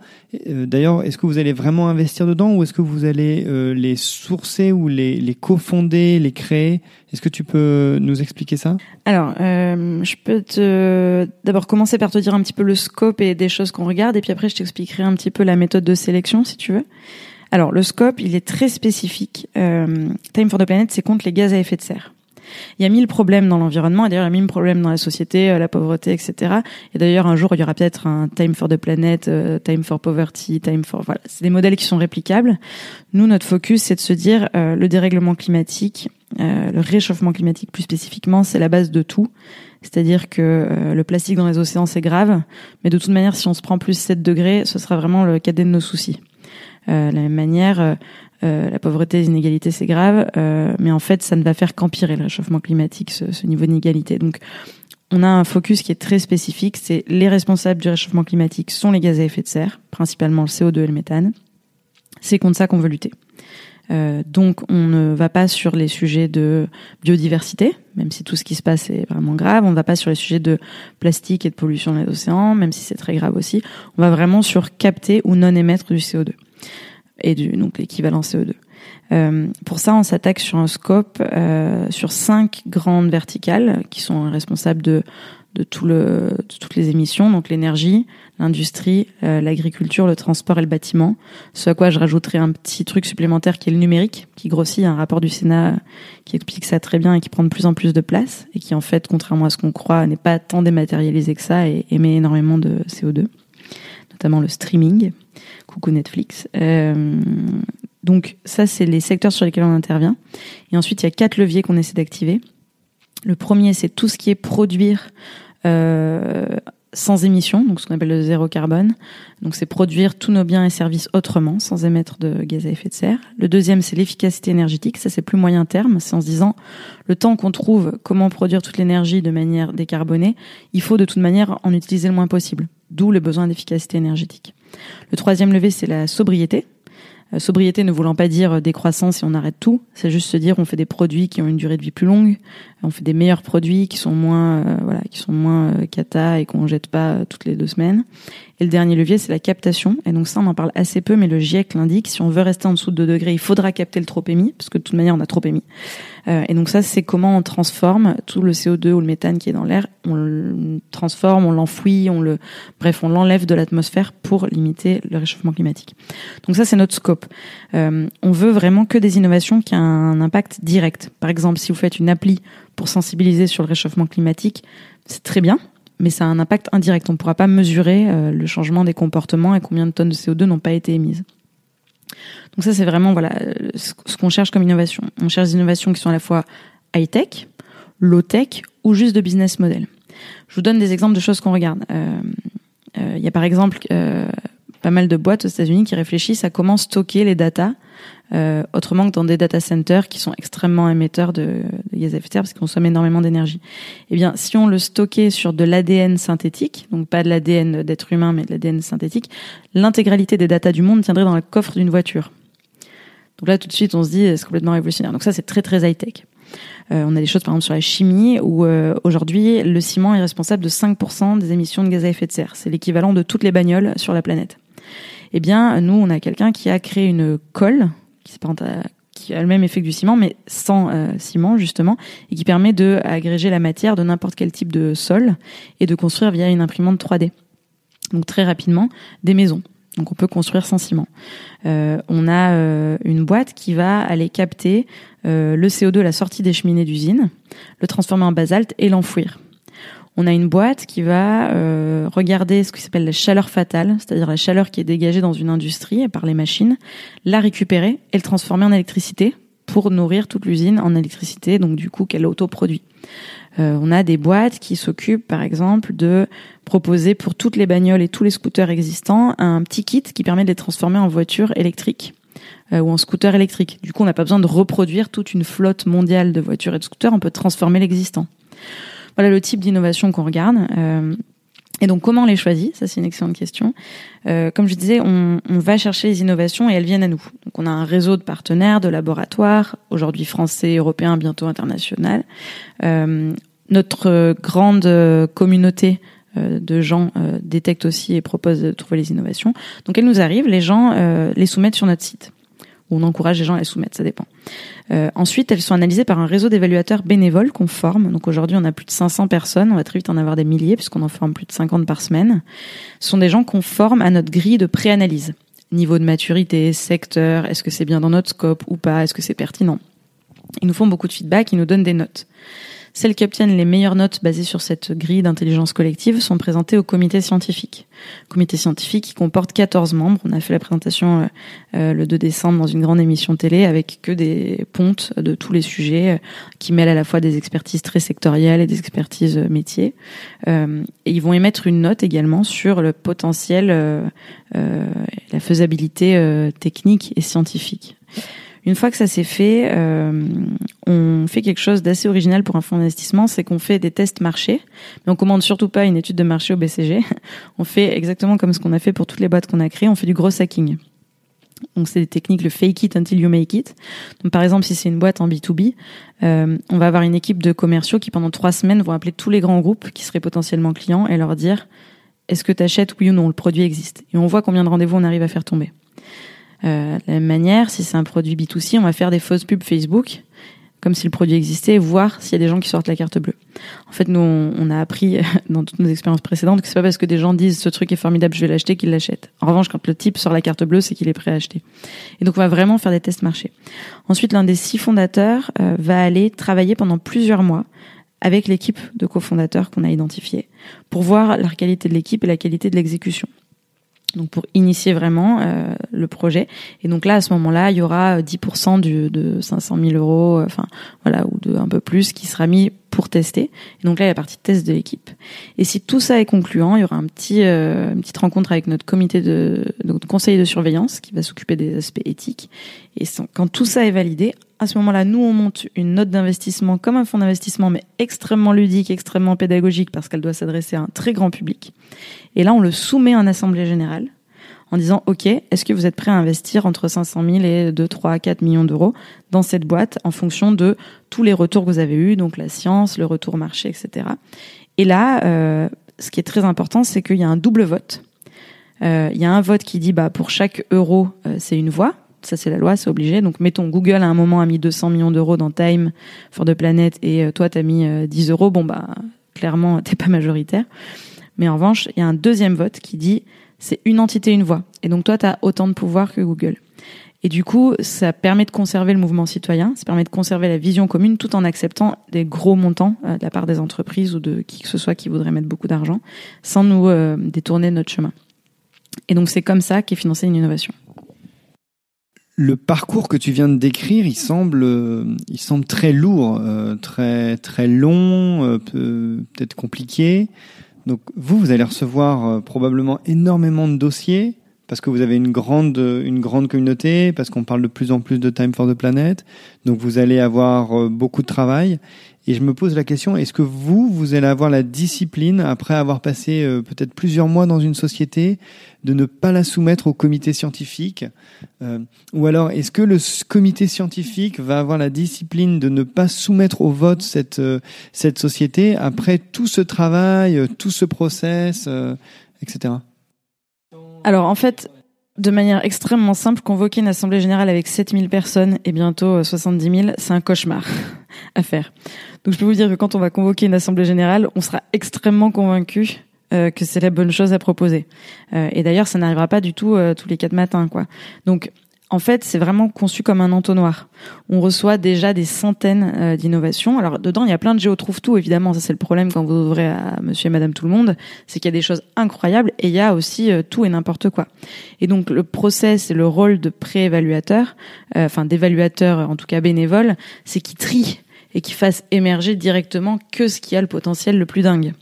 [SPEAKER 2] Euh, D'ailleurs, est-ce que vous allez vraiment investir dedans ou est-ce que vous allez euh, les sourcer ou les, les cofonder, les créer? Est-ce que tu peux nous expliquer ça?
[SPEAKER 3] Alors, euh, je peux te d'abord commencer par te dire un petit peu le scope et des choses qu'on regarde et puis après je t'expliquerai un petit peu la méthode de sélection si tu veux. Alors, le scope, il est très spécifique. Time for the Planet, c'est contre les gaz à effet de serre. Il y a mille problèmes dans l'environnement, et d'ailleurs il y a mille problèmes dans la société, euh, la pauvreté, etc. Et d'ailleurs un jour il y aura peut-être un Time for the Planet, euh, Time for Poverty, Time for voilà, c'est des modèles qui sont réplicables. Nous notre focus c'est de se dire euh, le dérèglement climatique, le réchauffement climatique plus spécifiquement, c'est la base de tout. C'est-à-dire que le plastique dans les océans c'est grave, mais de toute manière si on se prend plus 7 degrés, ce sera vraiment le cadet de nos soucis. Euh, de la même manière, euh, la pauvreté, les inégalités, c'est grave, euh, mais en fait, ça ne va faire qu'empirer le réchauffement climatique, ce, niveau d'inégalité. Donc, on a un focus qui est très spécifique. C'est les responsables du réchauffement climatique sont les gaz à effet de serre, principalement le CO2 et le méthane. C'est contre ça qu'on veut lutter. Euh, donc on ne va pas sur les sujets de biodiversité, même si tout ce qui se passe est vraiment grave. On ne va pas sur les sujets de plastique et de pollution des océans, même si c'est très grave aussi. On va vraiment sur capter ou non émettre du CO2 et du donc l'équivalent CO2. Euh, pour ça, on s'attaque sur un scope euh, sur cinq grandes verticales qui sont responsables de de tout le de toutes les émissions, donc l'énergie, l'industrie, euh, l'agriculture, le transport et le bâtiment. Ce à quoi je rajouterai un petit truc supplémentaire qui est le numérique, qui grossit, un rapport du Sénat qui explique ça très bien et qui prend de plus en plus de place et qui en fait, contrairement à ce qu'on croit, n'est pas tant dématérialisé que ça et émet énormément de CO2, notamment le streaming. Coucou Netflix. Euh, donc ça, c'est les secteurs sur lesquels on intervient. Et ensuite, il y a quatre leviers qu'on essaie d'activer. Le premier, c'est tout ce qui est produire euh, sans émission, donc ce qu'on appelle le zéro carbone. Donc c'est produire tous nos biens et services autrement, sans émettre de gaz à effet de serre. Le deuxième, c'est l'efficacité énergétique. Ça, c'est plus moyen terme. C'est en se disant, le temps qu'on trouve comment produire toute l'énergie de manière décarbonée, il faut de toute manière en utiliser le moins possible. D'où le besoin d'efficacité énergétique. Le troisième levier, c'est la sobriété. Euh, sobriété ne voulant pas dire décroissance et on arrête tout, c'est juste se dire on fait des produits qui ont une durée de vie plus longue, on fait des meilleurs produits qui sont moins euh, voilà, qui sont moins euh, cata et qu'on jette pas toutes les deux semaines. Et le dernier levier, c'est la captation. Et donc ça, on en parle assez peu, mais le GIEC l'indique. Si on veut rester en dessous de 2 degrés, il faudra capter le trop émis, parce que de toute manière, on a trop émis. Euh, et donc ça, c'est comment on transforme tout le CO2 ou le méthane qui est dans l'air. On le transforme, on l'enfouit, on le, bref, on l'enlève de l'atmosphère pour limiter le réchauffement climatique. Donc ça, c'est notre scope. Euh, on veut vraiment que des innovations qui ont un impact direct. Par exemple, si vous faites une appli pour sensibiliser sur le réchauffement climatique, c'est très bien mais ça a un impact indirect. On ne pourra pas mesurer euh, le changement des comportements et combien de tonnes de CO2 n'ont pas été émises. Donc ça, c'est vraiment voilà ce qu'on cherche comme innovation. On cherche des innovations qui sont à la fois high-tech, low-tech ou juste de business model. Je vous donne des exemples de choses qu'on regarde. Euh, euh, il y a par exemple pas mal de boîtes aux États-Unis qui réfléchissent à comment stocker les datas euh, autrement que dans des data centers qui sont extrêmement émetteurs de, de gaz à effet de serre parce qu'ils consomment énormément d'énergie. Eh bien, si on le stockait sur de l'ADN synthétique, donc pas de l'ADN d'être humain, mais de l'ADN synthétique, l'intégralité des datas du monde tiendrait dans le coffre d'une voiture. Donc là, tout de suite, on se dit, c'est complètement révolutionnaire. Donc ça, c'est très très high tech. Euh, on a des choses par exemple sur la chimie où euh, aujourd'hui le ciment est responsable de 5% des émissions de gaz à effet de serre. C'est l'équivalent de toutes les bagnoles sur la planète. Eh bien, nous, on a quelqu'un qui a créé une colle qui a le même effet que du ciment, mais sans euh, ciment justement, et qui permet de agréger la matière de n'importe quel type de sol et de construire via une imprimante 3D. Donc très rapidement des maisons. Donc on peut construire sans ciment. Euh, on a euh, une boîte qui va aller capter le CO2 à la sortie des cheminées d'usine, le transformer en basalte et l'enfouir on a une boîte qui va euh, regarder ce qui s'appelle la chaleur fatale, c'est-à-dire la chaleur qui est dégagée dans une industrie par les machines, la récupérer et le transformer en électricité pour nourrir toute l'usine en électricité, donc du coup qu'elle autoproduit. Euh, on a des boîtes qui s'occupent, par exemple, de proposer pour toutes les bagnoles et tous les scooters existants un petit kit qui permet de les transformer en voitures électriques euh, ou en scooters électriques. Du coup, on n'a pas besoin de reproduire toute une flotte mondiale de voitures et de scooters, on peut transformer l'existant. Voilà le type d'innovation qu'on regarde. Euh, et donc, comment on les choisit Ça, c'est une excellente question. Euh, comme je disais, on, va chercher les innovations et elles viennent à nous. Donc, on a un réseau de partenaires, de laboratoires, aujourd'hui français, européens, bientôt international. Euh, notre grande communauté de gens détecte aussi et propose de trouver les innovations. Donc, elles nous arrivent, les gens les soumettent sur notre site on encourage les gens à les soumettre, ça dépend. Euh, ensuite, elles sont analysées par un réseau d'évaluateurs bénévoles qu'on forme. Donc aujourd'hui, on a plus de 500 personnes, on va très vite en avoir des milliers puisqu'on en forme plus de 50 par semaine. Ce sont des gens qu'on forme à notre grille de préanalyse. Niveau de maturité, secteur, est-ce que c'est bien dans notre scope ou pas, est-ce que c'est pertinent? Ils nous font beaucoup de feedback, ils nous donnent des notes. Celles qui obtiennent les meilleures notes basées sur cette grille d'intelligence collective sont présentées au comité scientifique. Comité scientifique qui comporte 14 membres. On a fait la présentation euh, euh, le 2 décembre dans une grande émission télé avec que des pontes de tous les sujets euh, qui mêlent à la fois des expertises très sectorielles et des expertises métiers. et ils vont émettre une note également sur le potentiel, la faisabilité technique et scientifique. Une fois que ça s'est fait, euh, on fait quelque chose d'assez original pour un fonds d'investissement, c'est qu'on fait des tests marché, mais on commande surtout pas une étude de marché au BCG. On fait exactement comme ce qu'on a fait pour toutes les boîtes qu'on a créées, on fait du gros hacking. Donc c'est des techniques le fake it until you make it. Donc par exemple si c'est une boîte en B2B, euh, on va avoir une équipe de commerciaux qui pendant trois semaines vont appeler tous les grands groupes qui seraient potentiellement clients et leur dire est-ce que tu achètes oui ou non, le produit existe? Et on voit combien de rendez-vous on arrive à faire tomber. Euh, de la même manière, si c'est un produit B2C, on va faire des fausses pubs Facebook, comme si le produit existait, voir s'il y a des gens qui sortent la carte bleue. En fait, nous, on, a appris dans toutes nos expériences précédentes que c'est pas parce que des gens disent ce truc est formidable, je vais l'acheter qu'ils l'achètent. En revanche, quand le type sort la carte bleue, c'est qu'il est prêt à acheter. Et donc, on va vraiment faire des tests marché. Ensuite, l'un des six fondateurs euh, va aller travailler pendant plusieurs mois avec l'équipe de cofondateurs qu'on a identifié pour voir la qualité de l'équipe et la qualité de l'exécution donc pour initier vraiment euh, le projet. Et donc là, à ce moment-là, il y aura 10% du, de 500 000 euros, euh, enfin voilà, ou de un peu plus, qui sera mis pour tester. Et donc là, il y a la partie test de l'équipe. Et si tout ça est concluant, il y aura un petit, euh, une petite rencontre avec notre comité de, de conseil de surveillance qui va s'occuper des aspects éthiques. Et quand tout ça est validé, à ce moment-là, nous, on monte une note d'investissement comme un fonds d'investissement, mais extrêmement ludique, extrêmement pédagogique, parce qu'elle doit s'adresser à un très grand public. Et là, on le soumet en assemblée générale en disant OK, est-ce que vous êtes prêt à investir entre 500 000 et 2, 3, 4 millions d'euros dans cette boîte en fonction de tous les retours que vous avez eus, donc la science, le retour marché, etc. Et là, euh, ce qui est très important, c'est qu'il y a un double vote. Euh, il y a un vote qui dit bah pour chaque euro, euh, c'est une voix. Ça c'est la loi, c'est obligé. Donc mettons Google à un moment a mis 200 millions d'euros dans Time for the Planet et euh, toi t'as mis 10 euros. Bon bah clairement t'es pas majoritaire. Mais en revanche, il y a un deuxième vote qui dit c'est une entité, une voix. Et donc toi, tu as autant de pouvoir que Google. Et du coup, ça permet de conserver le mouvement citoyen, ça permet de conserver la vision commune tout en acceptant des gros montants euh, de la part des entreprises ou de qui que ce soit qui voudrait mettre beaucoup d'argent, sans nous euh, détourner notre chemin. Et donc c'est comme ça qu'est financée une innovation.
[SPEAKER 2] Le parcours que tu viens de décrire, il semble, euh, très lourd, très très long, peut-être compliqué. Donc vous, vous allez recevoir euh, probablement énormément de dossiers parce que vous avez une grande, une grande communauté, parce qu'on parle de plus en plus de Time for the Planet. Donc vous allez avoir euh, beaucoup de travail. Et je me pose la question, est-ce que vous, vous allez avoir la discipline, après avoir passé euh, peut-être plusieurs mois dans une société, de ne pas la soumettre au comité scientifique euh, Ou alors, est-ce que le comité scientifique va avoir la discipline de ne pas soumettre au vote cette, euh, cette société après tout ce travail, tout ce process, etc.
[SPEAKER 3] Alors, en fait, de manière extrêmement simple, convoquer une assemblée générale avec 7000 personnes et bientôt 70 000, c'est un cauchemar à faire. Donc je peux vous dire que quand on va convoquer une assemblée générale, on sera extrêmement convaincu euh, que c'est la bonne chose à proposer. Euh, et d'ailleurs, ça n'arrivera pas du tout euh, tous les quatre matins, quoi. Donc en fait, c'est vraiment conçu comme un entonnoir. On reçoit déjà des centaines d'innovations. Alors dedans, il y a plein de géo trouve tout évidemment. Ça c'est le problème quand vous ouvrez à Monsieur et Madame tout le monde, c'est qu'il y a des choses incroyables et il y a aussi tout et n'importe quoi. Et donc le process et le rôle de préévaluateur, enfin d'évaluateur en tout cas bénévole, c'est qui trie et qui fasse émerger directement que ce qui a le potentiel le plus dingue.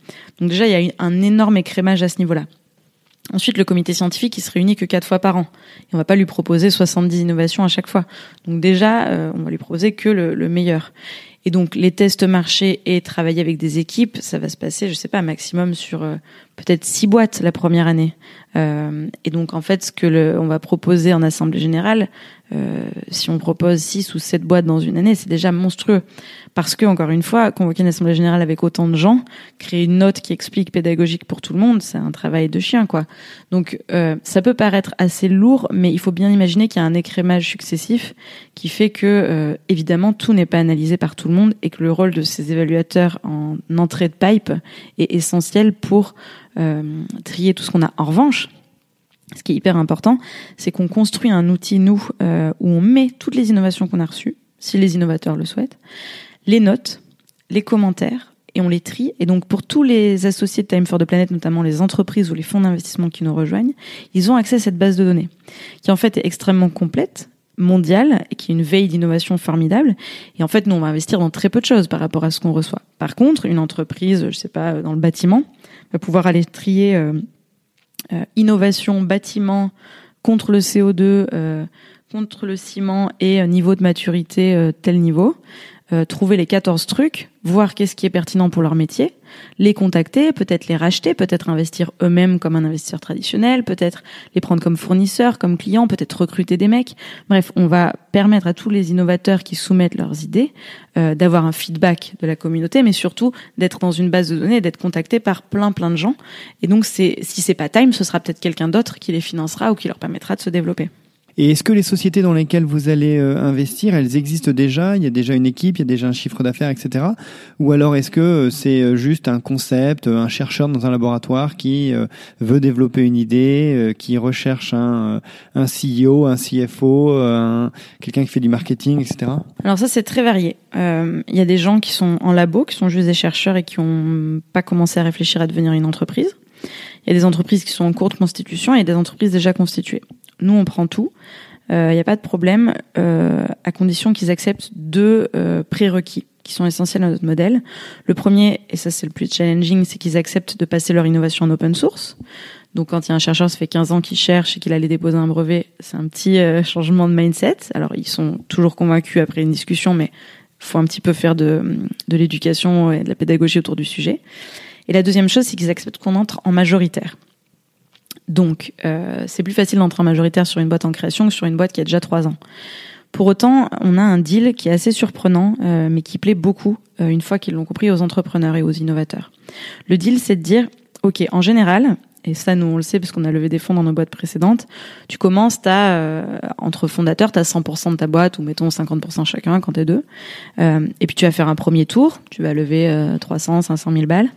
[SPEAKER 3] Donc déjà, il y a un énorme écrémage à ce niveau-là. Ensuite, le comité scientifique, il se réunit que quatre fois par an. Et on va pas lui proposer 70 innovations à chaque fois. Donc déjà, euh, on va lui proposer que le, le, meilleur. Et donc, les tests marchés et travailler avec des équipes, ça va se passer, je sais pas, maximum sur euh, peut-être six boîtes la première année. Euh, et donc, en fait, ce que le, on va proposer en assemblée générale, euh, si on propose six ou sept boîtes dans une année, c'est déjà monstrueux. Parce que, encore une fois, convoquer une assemblée générale avec autant de gens, créer une note qui explique pédagogique pour tout le monde, c'est un travail de chien, quoi. Donc, euh, ça peut paraître assez lourd, mais il faut bien imaginer qu'il y a un écrémage successif qui fait que, euh, évidemment, tout n'est pas analysé par tout le monde et que le rôle de ces évaluateurs en entrée de pipe est essentiel pour trier tout ce qu'on a. En revanche, ce qui est hyper important, c'est qu'on construit un outil, nous, euh, où on met toutes les innovations qu'on a reçues, si les innovateurs le souhaitent, les notes, les commentaires, et on les trie. Et donc, pour tous les associés de Time for the Planet, notamment les entreprises ou les fonds d'investissement qui nous rejoignent, ils ont accès à cette base de données, qui en fait est extrêmement complète, mondiale, et qui est une veille d'innovation formidable. Et en fait, nous, on va investir dans très peu de choses par rapport à ce qu'on reçoit. Par contre, une entreprise, je sais pas, dans le bâtiment, va pouvoir aller trier euh, euh, innovation, bâtiment contre le CO2, euh, contre le ciment et niveau de maturité tel niveau. Trouver les 14 trucs, voir qu'est-ce qui est pertinent pour leur métier, les contacter, peut-être les racheter, peut-être investir eux-mêmes comme un investisseur traditionnel, peut-être les prendre comme fournisseurs, comme clients, peut-être recruter des mecs. Bref, on va permettre à tous les innovateurs qui soumettent leurs idées euh, d'avoir un feedback de la communauté, mais surtout d'être dans une base de données, d'être contacté par plein plein de gens. Et donc, c'est si c'est pas Time, ce sera peut-être quelqu'un d'autre qui les financera ou qui leur permettra de se développer.
[SPEAKER 2] Et est-ce que les sociétés dans lesquelles vous allez euh, investir, elles existent déjà? Il y a déjà une équipe, il y a déjà un chiffre d'affaires, etc. Ou alors est-ce que euh, c'est euh, juste un concept, un chercheur dans un laboratoire qui veut développer une idée, qui recherche un, un CEO, un CFO, un, quelqu'un qui fait du marketing, etc.
[SPEAKER 3] Alors ça c'est très varié. Il y a des gens qui sont en labo, qui sont juste des chercheurs et qui n'ont pas commencé à réfléchir à devenir une entreprise. Il y a des entreprises qui sont en cours de constitution et des entreprises déjà constituées. Nous, on prend tout. Il euh, n'y a pas de problème, euh, à condition qu'ils acceptent deux euh, prérequis qui sont essentiels à notre modèle. Le premier, et ça c'est le plus challenging, c'est qu'ils acceptent de passer leur innovation en open source. Donc quand il y a un chercheur, ça fait 15 ans qu'il cherche et qu'il allait déposer un brevet, c'est un petit changement de mindset. Alors ils sont toujours convaincus après une discussion, mais faut un petit peu faire de, de l'éducation et de la pédagogie autour du sujet. Et la deuxième chose, c'est qu'ils acceptent qu'on entre en majoritaire. Donc, euh, c'est plus facile d'entrer en majoritaire sur une boîte en création que sur une boîte qui a déjà trois ans. Pour autant, on a un deal qui est assez surprenant, euh, mais qui plaît beaucoup euh, une fois qu'ils l'ont compris aux entrepreneurs et aux innovateurs. Le deal, c'est de dire, ok, en général, et ça nous on le sait parce qu'on a levé des fonds dans nos boîtes précédentes, tu commences, euh, entre fondateurs, tu as 100% de ta boîte ou mettons 50% chacun quand t'es deux, euh, et puis tu vas faire un premier tour, tu vas lever 300, 500 000 balles,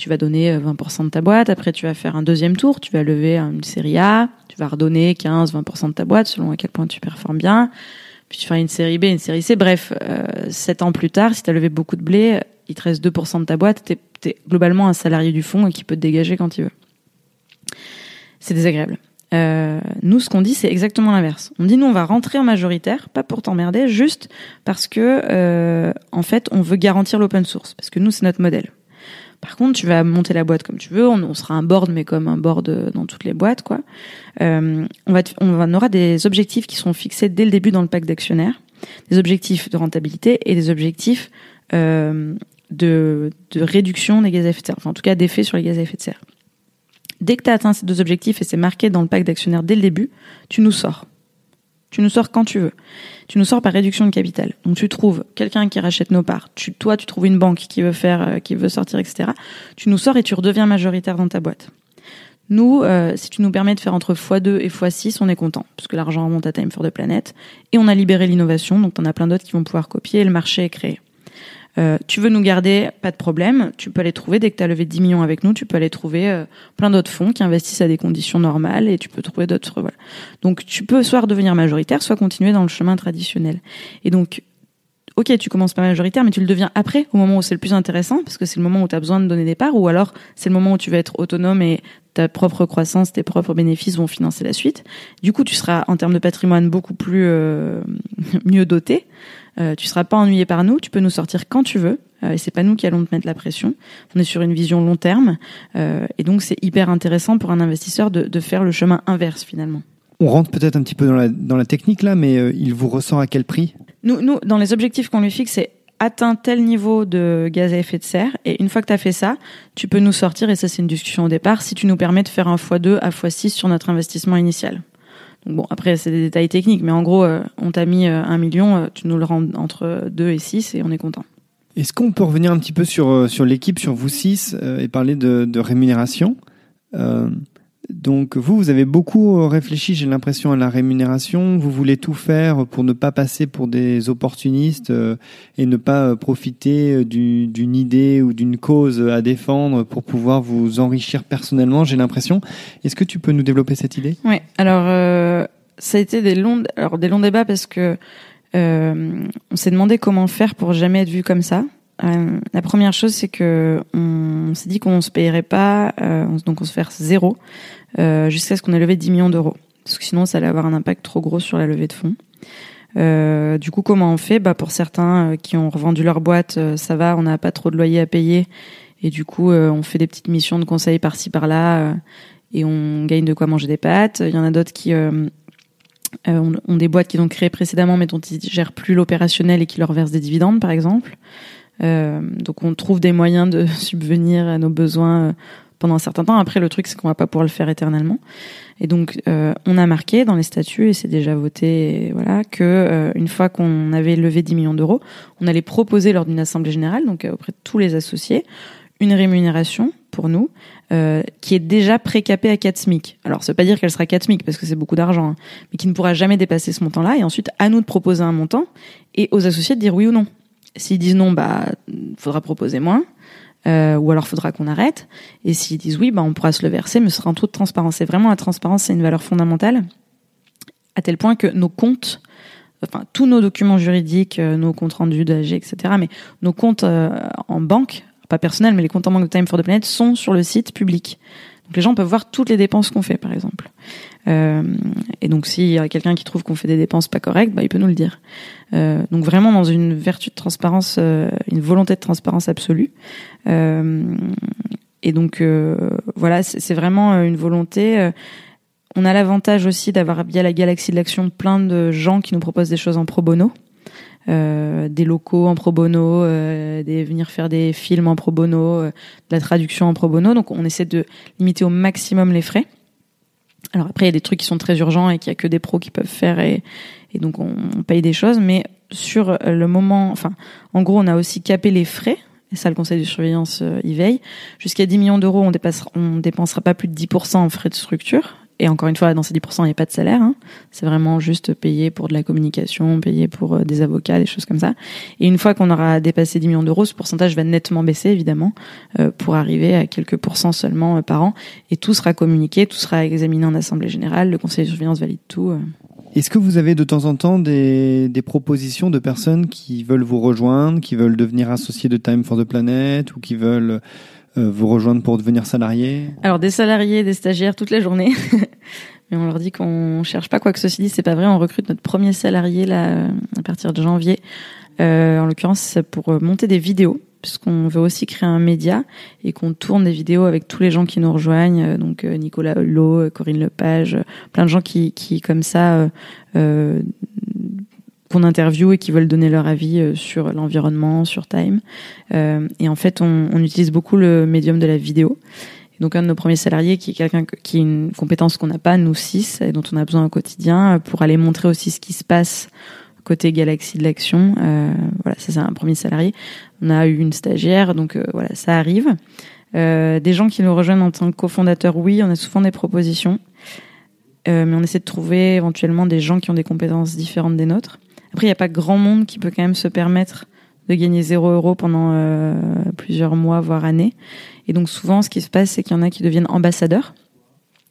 [SPEAKER 3] tu vas donner 20% de ta boîte, après tu vas faire un deuxième tour, tu vas lever une série A, tu vas redonner 15, 20% de ta boîte selon à quel point tu performes bien, puis tu feras une série B, une série C, bref, euh, 7 ans plus tard, si tu as levé beaucoup de blé, il te reste 2% de ta boîte, tu es, globalement un salarié du fond et qui peut te dégager quand il veut. C'est désagréable. Euh, nous, ce qu'on dit, c'est exactement l'inverse. On dit, nous, on va rentrer en majoritaire, pas pour t'emmerder, juste parce que, euh, en fait, on veut garantir l'open source, parce que nous, c'est notre modèle. Par contre, tu vas monter la boîte comme tu veux. On, sera un board, mais comme un board dans toutes les boîtes, quoi. Euh, on va, aura des objectifs qui sont fixés dès le début dans le pack d'actionnaires, des objectifs de rentabilité et des objectifs euh, de, de réduction des gaz à effet de serre. Enfin, en tout cas, d'effet sur les gaz à effet de serre. Dès que tu as atteint ces deux objectifs et c'est marqué dans le pack d'actionnaires dès le début, tu nous sors. Tu nous sors quand tu veux. Tu nous sors par réduction de capital. Donc tu trouves quelqu'un qui rachète nos parts. Tu, toi, tu trouves une banque qui veut faire, euh, qui veut sortir, etc. Tu nous sors et tu redeviens majoritaire dans ta boîte. Nous, euh, si tu nous permets de faire entre x2 et x6, on est content, puisque l'argent remonte à Time for the Planet. Et on a libéré l'innovation, donc on a plein d'autres qui vont pouvoir copier et le marché est créé. Euh, tu veux nous garder, pas de problème. Tu peux aller trouver, dès que tu as levé 10 millions avec nous, tu peux aller trouver euh, plein d'autres fonds qui investissent à des conditions normales et tu peux trouver d'autres. Voilà. Donc tu peux soit devenir majoritaire, soit continuer dans le chemin traditionnel. Et donc, ok, tu commences pas majoritaire, mais tu le deviens après, au moment où c'est le plus intéressant, parce que c'est le moment où tu as besoin de donner des parts, ou alors c'est le moment où tu vas être autonome et ta propre croissance, tes propres bénéfices vont financer la suite. Du coup, tu seras en termes de patrimoine beaucoup plus euh, mieux doté. Euh, tu seras pas ennuyé par nous, tu peux nous sortir quand tu veux. Euh, et c'est pas nous qui allons te mettre la pression. On est sur une vision long terme, euh, et donc c'est hyper intéressant pour un investisseur de, de, faire le chemin inverse finalement.
[SPEAKER 2] On rentre peut-être un petit peu dans la, dans la technique là, mais euh, il vous ressort à quel prix?
[SPEAKER 3] Nous, nous, dans les objectifs qu'on lui fixe, c'est atteint tel niveau de gaz à effet de serre et une fois que tu as fait ça, tu peux nous sortir et ça c'est une discussion au départ si tu nous permets de faire un x2 à x6 sur notre investissement initial. Bon, après, c'est des détails techniques, mais en gros, euh, on t'a mis euh, un million, euh, tu nous le rends entre 2 et 6 et on est content.
[SPEAKER 2] Est-ce qu'on peut revenir un petit peu sur, sur l'équipe, sur vous six, et parler de rémunération? Donc vous, vous avez beaucoup réfléchi, j'ai l'impression, à la rémunération. Vous voulez tout faire pour ne pas passer pour des opportunistes euh, et ne pas euh, profiter euh, d'une idée ou d'une cause à défendre pour pouvoir vous enrichir personnellement, j'ai l'impression. Est-ce que tu peux nous développer cette idée?
[SPEAKER 3] Oui, alors ça a été des longs, alors des longs débats parce que on s'est demandé comment faire pour jamais être vu comme ça. La première chose, c'est que on, s'est dit qu'on se payerait pas, donc on se faire zéro euh, jusqu'à ce qu'on ait levé 10 millions d'euros. Parce que sinon, ça allait avoir un impact trop gros sur la levée de fonds. Euh, du coup, comment on fait? Bah, Pour certains euh, qui ont revendu leur boîte, euh, ça va, on n'a pas trop de loyer à payer. Et du coup, on fait des petites missions de conseil par-ci, par-là. et on gagne de quoi manger des pâtes. Il y en a d'autres qui ont, ont, des boîtes qui ont créé précédemment, mais dont ils gèrent plus l'opérationnel et qui leur versent des dividendes, par exemple. Donc on trouve des moyens de subvenir à nos besoins pendant un certain temps. Après, le truc, c'est qu'on va pas pouvoir le faire éternellement. Et donc, euh, on a marqué dans les statuts, et c'est déjà voté, voilà, que euh, une fois qu'on avait levé 10 millions d'euros, on allait proposer lors d'une assemblée générale, donc euh, auprès de tous les associés, une rémunération pour nous euh, qui est déjà précapée à 4 SMIC. Alors, ça veut pas dire qu'elle sera 4 SMIC parce que c'est beaucoup d'argent, hein, mais qui ne pourra jamais dépasser ce montant-là. Et ensuite, à nous de proposer un montant et aux associés de dire oui ou non. S'ils disent non, bah, faudra proposer moins euh, ou alors faudra qu'on arrête. Et s'ils disent oui, bah, on pourra se le verser, mais ce sera en toute transparence. C'est vraiment la transparence, c'est une valeur fondamentale, à tel point que nos comptes, enfin tous nos documents juridiques, euh, nos comptes rendus d'AG, etc., mais nos comptes euh, en banque, pas personnels, mais les comptes en banque de Time for the Planet sont sur le site public. Donc les gens peuvent voir toutes les dépenses qu'on fait, par exemple. Euh, et donc s'il y a quelqu'un qui trouve qu'on fait des dépenses pas correctes, bah, il peut nous le dire. Euh, donc vraiment dans une vertu de transparence, euh, une volonté de transparence absolue. Et donc voilà, c'est vraiment une volonté. On a l'avantage aussi d'avoir via la galaxie de l'action plein de gens qui nous proposent des choses en pro bono. Euh, des locaux en pro bono, euh, des venir faire des films en pro bono, euh, de la traduction en pro bono. Donc on essaie de limiter au maximum les frais. Alors après, il y a des trucs qui sont très urgents et qu'il y a que des pros qui peuvent faire et, et donc on, paye des choses. Mais sur le moment, enfin, en gros, on a aussi capé les frais et ça le conseil de surveillance euh, y veille. Jusqu'à 10 millions d'euros, on dépassera, on dépensera pas plus de 10% en frais de structure. Et encore une fois, dans ces 10%, il n'y a pas de salaire. Hein. C'est vraiment juste payé pour de la communication, payé pour euh, des avocats, des choses comme ça. Et une fois qu'on aura dépassé 10 millions d'euros, ce pourcentage va nettement baisser, évidemment, euh, pour arriver à quelques pourcents seulement euh, par an. Et tout sera communiqué, tout sera examiné en assemblée générale. Le conseil de surveillance valide tout.
[SPEAKER 2] Est-ce que vous avez de temps en temps des, propositions de personnes qui veulent vous rejoindre, qui veulent devenir associés de Time for the Planet ou qui veulent vous rejoindre pour devenir salariés
[SPEAKER 3] Alors des salariés, des stagiaires toute la journée. Mais on leur dit qu'on cherche pas quoi que ceci dit, c'est pas vrai. On recrute notre premier salarié là euh, à partir de janvier. Euh, en l'occurrence, pour euh, monter des vidéos, puisqu'on veut aussi créer un média et qu'on tourne des vidéos avec tous les gens qui nous rejoignent. Euh, Donc euh, Nicolas Hulot, euh, Corinne Lepage, euh, plein de gens qui, qui comme ça euh, euh, qu'on interviewe et qui veulent donner leur avis euh, sur l'environnement, sur Time. Euh, et en fait, on, on utilise beaucoup le médium de la vidéo. Et donc un de nos premiers salariés qui est quelqu'un que- qui a une compétence qu'on n'a pas nous six et dont on a besoin au quotidien euh, pour aller montrer aussi ce qui se passe côté galaxie de l'action. Euh, voilà, ça c'est un premier salarié. On a eu une stagiaire, donc euh, voilà, ça arrive. Euh, des gens qui nous rejoignent en tant que cofondateurs, oui, on a souvent des propositions. Mais on essaie de trouver éventuellement des gens qui ont des compétences différentes des nôtres. Après, il n'y a pas grand monde qui peut quand même se permettre de gagner 0 euros pendant euh, plusieurs mois, voire années. Et donc souvent, ce qui se passe, c'est qu'il y en a qui deviennent ambassadeurs.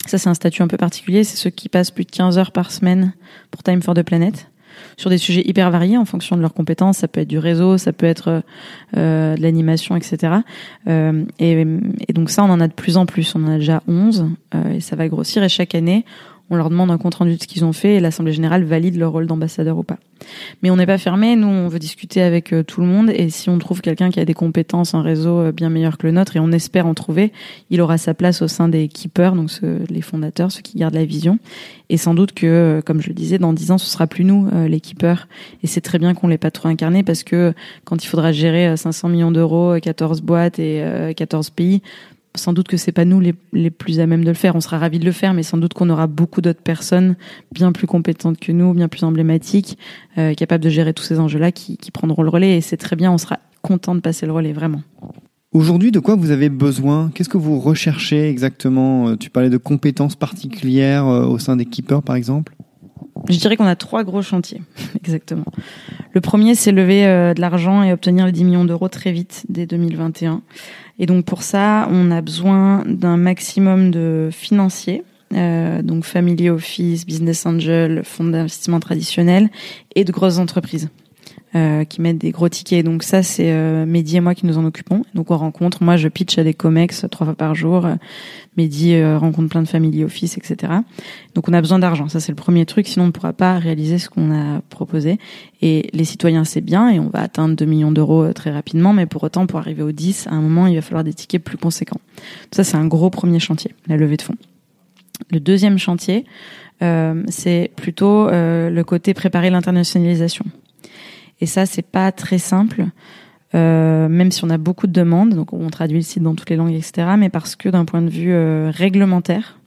[SPEAKER 3] Ça, c'est un statut un peu particulier. C'est ceux qui passent plus de 15 heures par semaine pour Time for the Planet sur des sujets hyper variés en fonction de leurs compétences. Ça peut être du réseau, ça peut être euh, de l'animation, etc. Euh, et, et donc ça, on en a de plus en plus. On en a déjà 11 euh, et ça va grossir. Et chaque année, on leur demande un compte rendu de ce qu'ils ont fait et l'Assemblée générale valide leur rôle d'ambassadeur ou pas. Mais on n'est pas fermé, nous on veut discuter avec euh, tout le monde et si on trouve quelqu'un qui a des compétences en réseau euh, bien meilleures que le nôtre et on espère en trouver, il aura sa place au sein des keepers, donc ceux- les fondateurs, ceux qui gardent la vision. Et sans doute que, euh, comme je le disais, dans 10 ans ce sera plus nous les keepers et c'est très bien qu'on l'ait pas trop incarné parce que quand il faudra gérer euh, 500 millions d'euros, euh, 14 boîtes et euh, 14 pays, sans doute que c'est pas nous les, les plus à même de le faire. On sera ravis de le faire, mais sans doute qu'on aura beaucoup d'autres personnes bien plus compétentes que nous, bien plus emblématiques, euh, capables de gérer tous ces enjeux-là, qui, qui prendront le relais. Et c'est très bien. On sera content de passer le relais, vraiment.
[SPEAKER 2] Aujourd'hui, de quoi vous avez besoin? Qu'est-ce que vous recherchez exactement? Euh, Tu parlais de compétences particulières euh, au sein des keepers, par exemple?
[SPEAKER 3] Je dirais qu'on a trois gros chantiers, exactement. Le premier, c'est lever de l'argent et obtenir les 10 millions d'euros très vite, dès 2021. Et donc pour ça, on a besoin d'un maximum de financiers, euh, donc family office, business angel, fonds d'investissement traditionnels et de grosses entreprises. Euh, qui mettent des gros tickets. Donc ça, c'est euh, Mehdi et moi qui nous en occupons. Donc on rencontre, moi je pitch à des comex trois fois par jour. Mehdi euh, rencontre plein de family office, etc. Donc on a besoin d'argent, ça c'est le premier truc, sinon on ne pourra pas réaliser ce qu'on a proposé. Et les citoyens c'est bien et on va atteindre 2 millions d'euros euh, très rapidement, mais pour autant pour arriver aux 10, à un moment il va falloir des tickets plus conséquents. Ça c'est un gros premier chantier, la levée de fonds. Le deuxième chantier, euh, c'est plutôt euh, le côté préparer l'internationalisation. Et ça c'est pas très simple. Euh, même si on a beaucoup de demandes, donc on traduit le site dans toutes les langues, etc. Mais parce que d'un point de vue euh, réglementaire,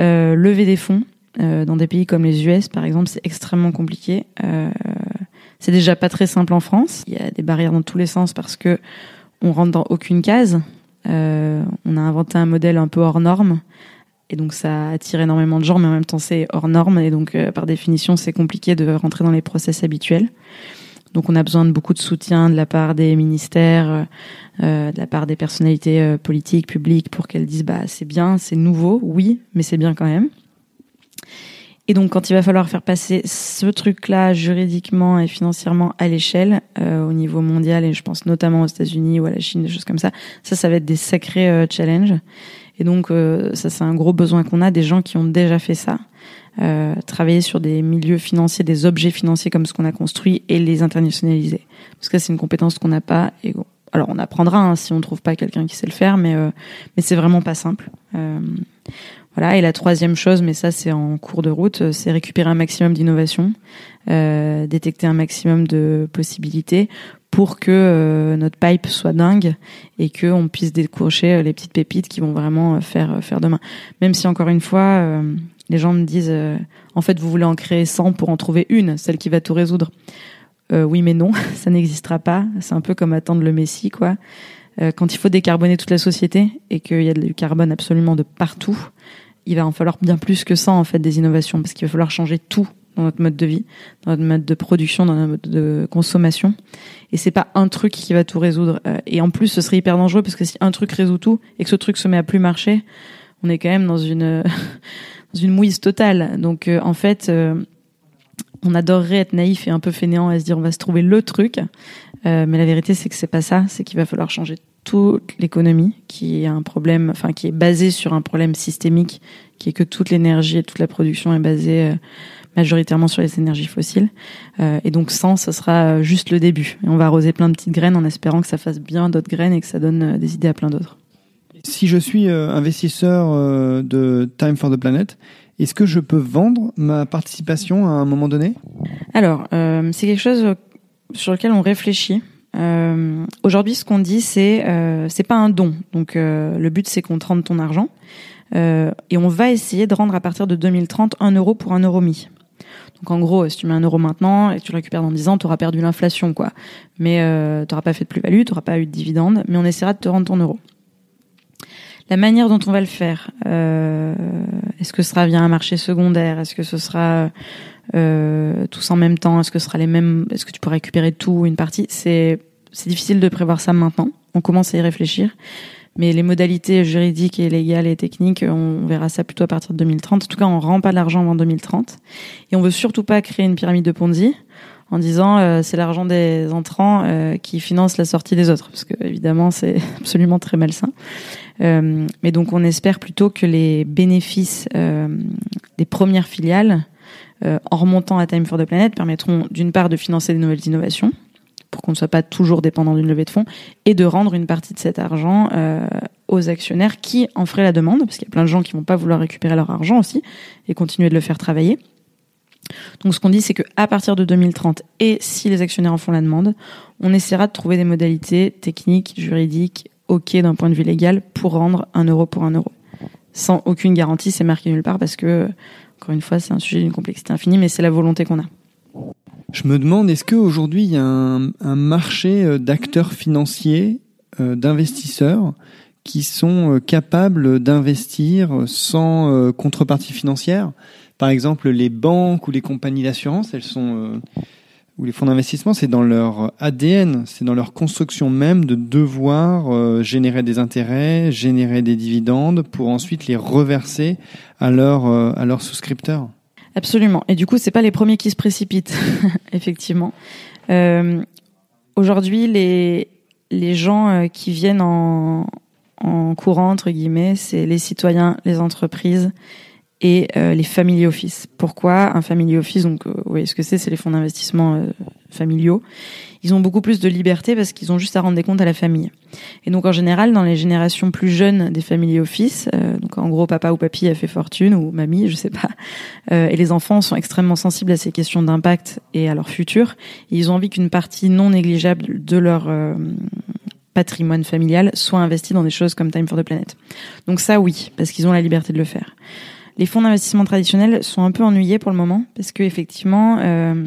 [SPEAKER 3] euh, lever des fonds dans des pays comme les US, par exemple, c'est extrêmement compliqué. C'est déjà pas très simple en France. Il y a des barrières dans tous les sens parce que on rentre dans aucune case. On a inventé un modèle un peu hors norme. Et donc ça attire énormément de gens, mais en même temps c'est hors norme. Et donc par définition c'est compliqué de rentrer dans les process habituels. Donc on a besoin de beaucoup de soutien de la part des ministères, euh, de la part des personnalités euh, politiques, publiques, pour qu'elles disent bah c'est bien, c'est nouveau, oui, mais c'est bien quand même. Et donc quand il va falloir faire passer ce truc-là juridiquement et financièrement à l'échelle, euh, au niveau mondial, et je pense notamment aux États-Unis ou à la Chine, des choses comme ça, ça, ça va être des sacrés euh, challenges. Et donc euh, ça, c'est un gros besoin qu'on a, des gens qui ont déjà fait ça. Euh, travailler sur des milieux financiers, des objets financiers comme ce qu'on a construit et les internationaliser. Parce que c'est une compétence qu'on n'a pas. Et alors on apprendra hein, si on trouve pas quelqu'un qui sait le faire, mais euh, mais c'est vraiment pas simple. Euh, voilà. Et la troisième chose, mais ça c'est en cours de route, euh, c'est récupérer un maximum d'innovation, euh, détecter un maximum de possibilités pour que notre pipe soit dingue et que on puisse décrocher les petites pépites qui vont vraiment faire faire demain. Même si encore une fois, les gens me disent, en fait, vous voulez en créer 100 pour en trouver une, celle qui va tout résoudre. oui, mais non, ça n'existera pas. C'est un peu comme attendre le Messie, quoi. quand il faut décarboner toute la société et qu'il y a du carbone absolument de partout, il va en falloir bien plus que ça en fait des innovations parce qu'il va falloir changer tout dans notre mode de vie, dans notre mode de production, dans notre mode de consommation. Et c'est pas un truc qui va tout résoudre. Euh, et en plus, ce serait hyper dangereux parce que si un truc résout tout et que ce truc se met à plus marcher, on est quand même dans une dans une mouise totale. Donc euh, en fait, euh, on adorerait être naïf et un peu fainéant et se dire on va se trouver le truc. mais la vérité, c'est que c'est pas ça. C'est qu'il va falloir changer toute l'économie, qui est un problème, enfin qui est basée sur un problème systémique, qui est que toute l'énergie et toute la production est basée euh, majoritairement sur les énergies fossiles. Euh, et donc sans, ce sera juste le début. Et on va arroser plein de petites graines en espérant que ça fasse bien d'autres graines et que ça donne euh, des idées à plein d'autres.
[SPEAKER 2] Si je suis investisseur de Time for the Planet, est-ce que je peux vendre ma participation à un moment donné?
[SPEAKER 3] Alors, c'est quelque chose sur lequel on réfléchit. Euh, Aujourd'hui, ce qu'on dit, c'est euh, c'est pas un don. Donc euh, le but, c'est qu'on te rende ton argent euh, et on va essayer de rendre à partir de 2030 un euro pour un euro mis. Donc en gros, si tu mets un euro maintenant et que tu le récupères dans 10 ans, tu auras perdu l'inflation, quoi. Mais euh, tu n'auras pas fait de plus-value, tu n'auras pas eu de dividende, mais on essaiera de te rendre ton euro. La manière dont on va le faire, euh, est-ce que ce sera via un marché secondaire? Est-ce que ce sera euh, tous en même temps? Est-ce que ce sera les mêmes Est-ce que tu pourras récupérer tout une partie? C'est c'est difficile de prévoir ça maintenant. On commence à y réfléchir, mais les modalités juridiques et légales et techniques, on verra ça plutôt à partir de 2030. En tout cas, on rend pas l'argent avant 2030, et on veut surtout pas créer une pyramide de Ponzi en disant euh, c'est l'argent des entrants euh, qui finance la sortie des autres, parce que évidemment c'est absolument très malsain. Euh, mais donc on espère plutôt que les bénéfices euh, des premières filiales euh, en remontant à Time for the Planet permettront d'une part de financer des nouvelles innovations pour qu'on ne soit pas toujours dépendant d'une levée de fonds et de rendre une partie de cet argent aux actionnaires qui en feraient la demande parce qu'il y a plein de gens qui vont pas vouloir récupérer leur argent aussi et continuer de le faire travailler. Donc ce qu'on dit c'est que à partir de 2030 et si les actionnaires en font la demande, on essaiera de trouver des modalités techniques, juridiques, ok d'un point de vue légal pour rendre un euro pour un euro. Sans aucune garantie, c'est marqué nulle part parce que encore une fois, c'est un sujet d'une complexité infinie, mais c'est la volonté qu'on a.
[SPEAKER 2] Je me demande, est-ce qu'aujourd'hui, il y a un, marché euh, d'acteurs financiers, euh, d'investisseurs, qui sont euh, capables d'investir sans contrepartie financière? Par exemple, les banques ou les compagnies d'assurance, elles sont ou les fonds d'investissement, c'est dans leur ADN, c'est dans leur construction même de devoir euh, générer des intérêts, générer des dividendes pour ensuite les reverser euh, à leurs souscripteurs.
[SPEAKER 3] Absolument. Et du coup, c'est pas les premiers qui se précipitent, effectivement. Euh, Aujourd'hui, les, gens euh, qui viennent en, en courant, entre guillemets, c'est les citoyens, les entreprises et euh, les family office. Pourquoi un family office Donc, euh, vous voyez ce que c'est C'est les fonds d'investissement euh, familiaux. Ils ont beaucoup plus de liberté parce qu'ils ont juste à rendre des comptes à la famille. Et donc, en général, dans les générations plus jeunes des family office, donc en gros, papa ou papy a fait fortune ou mamie, je sais pas, et les enfants sont extrêmement sensibles à ces questions d'impact et à leur futur. Ils ont envie qu'une partie non négligeable de leur patrimoine familial soit investie dans des choses comme Time for the Planet. Donc ça, oui, parce qu'ils ont la liberté de le faire. Les fonds d'investissement traditionnels sont un peu ennuyés pour le moment parce que effectivement, euh,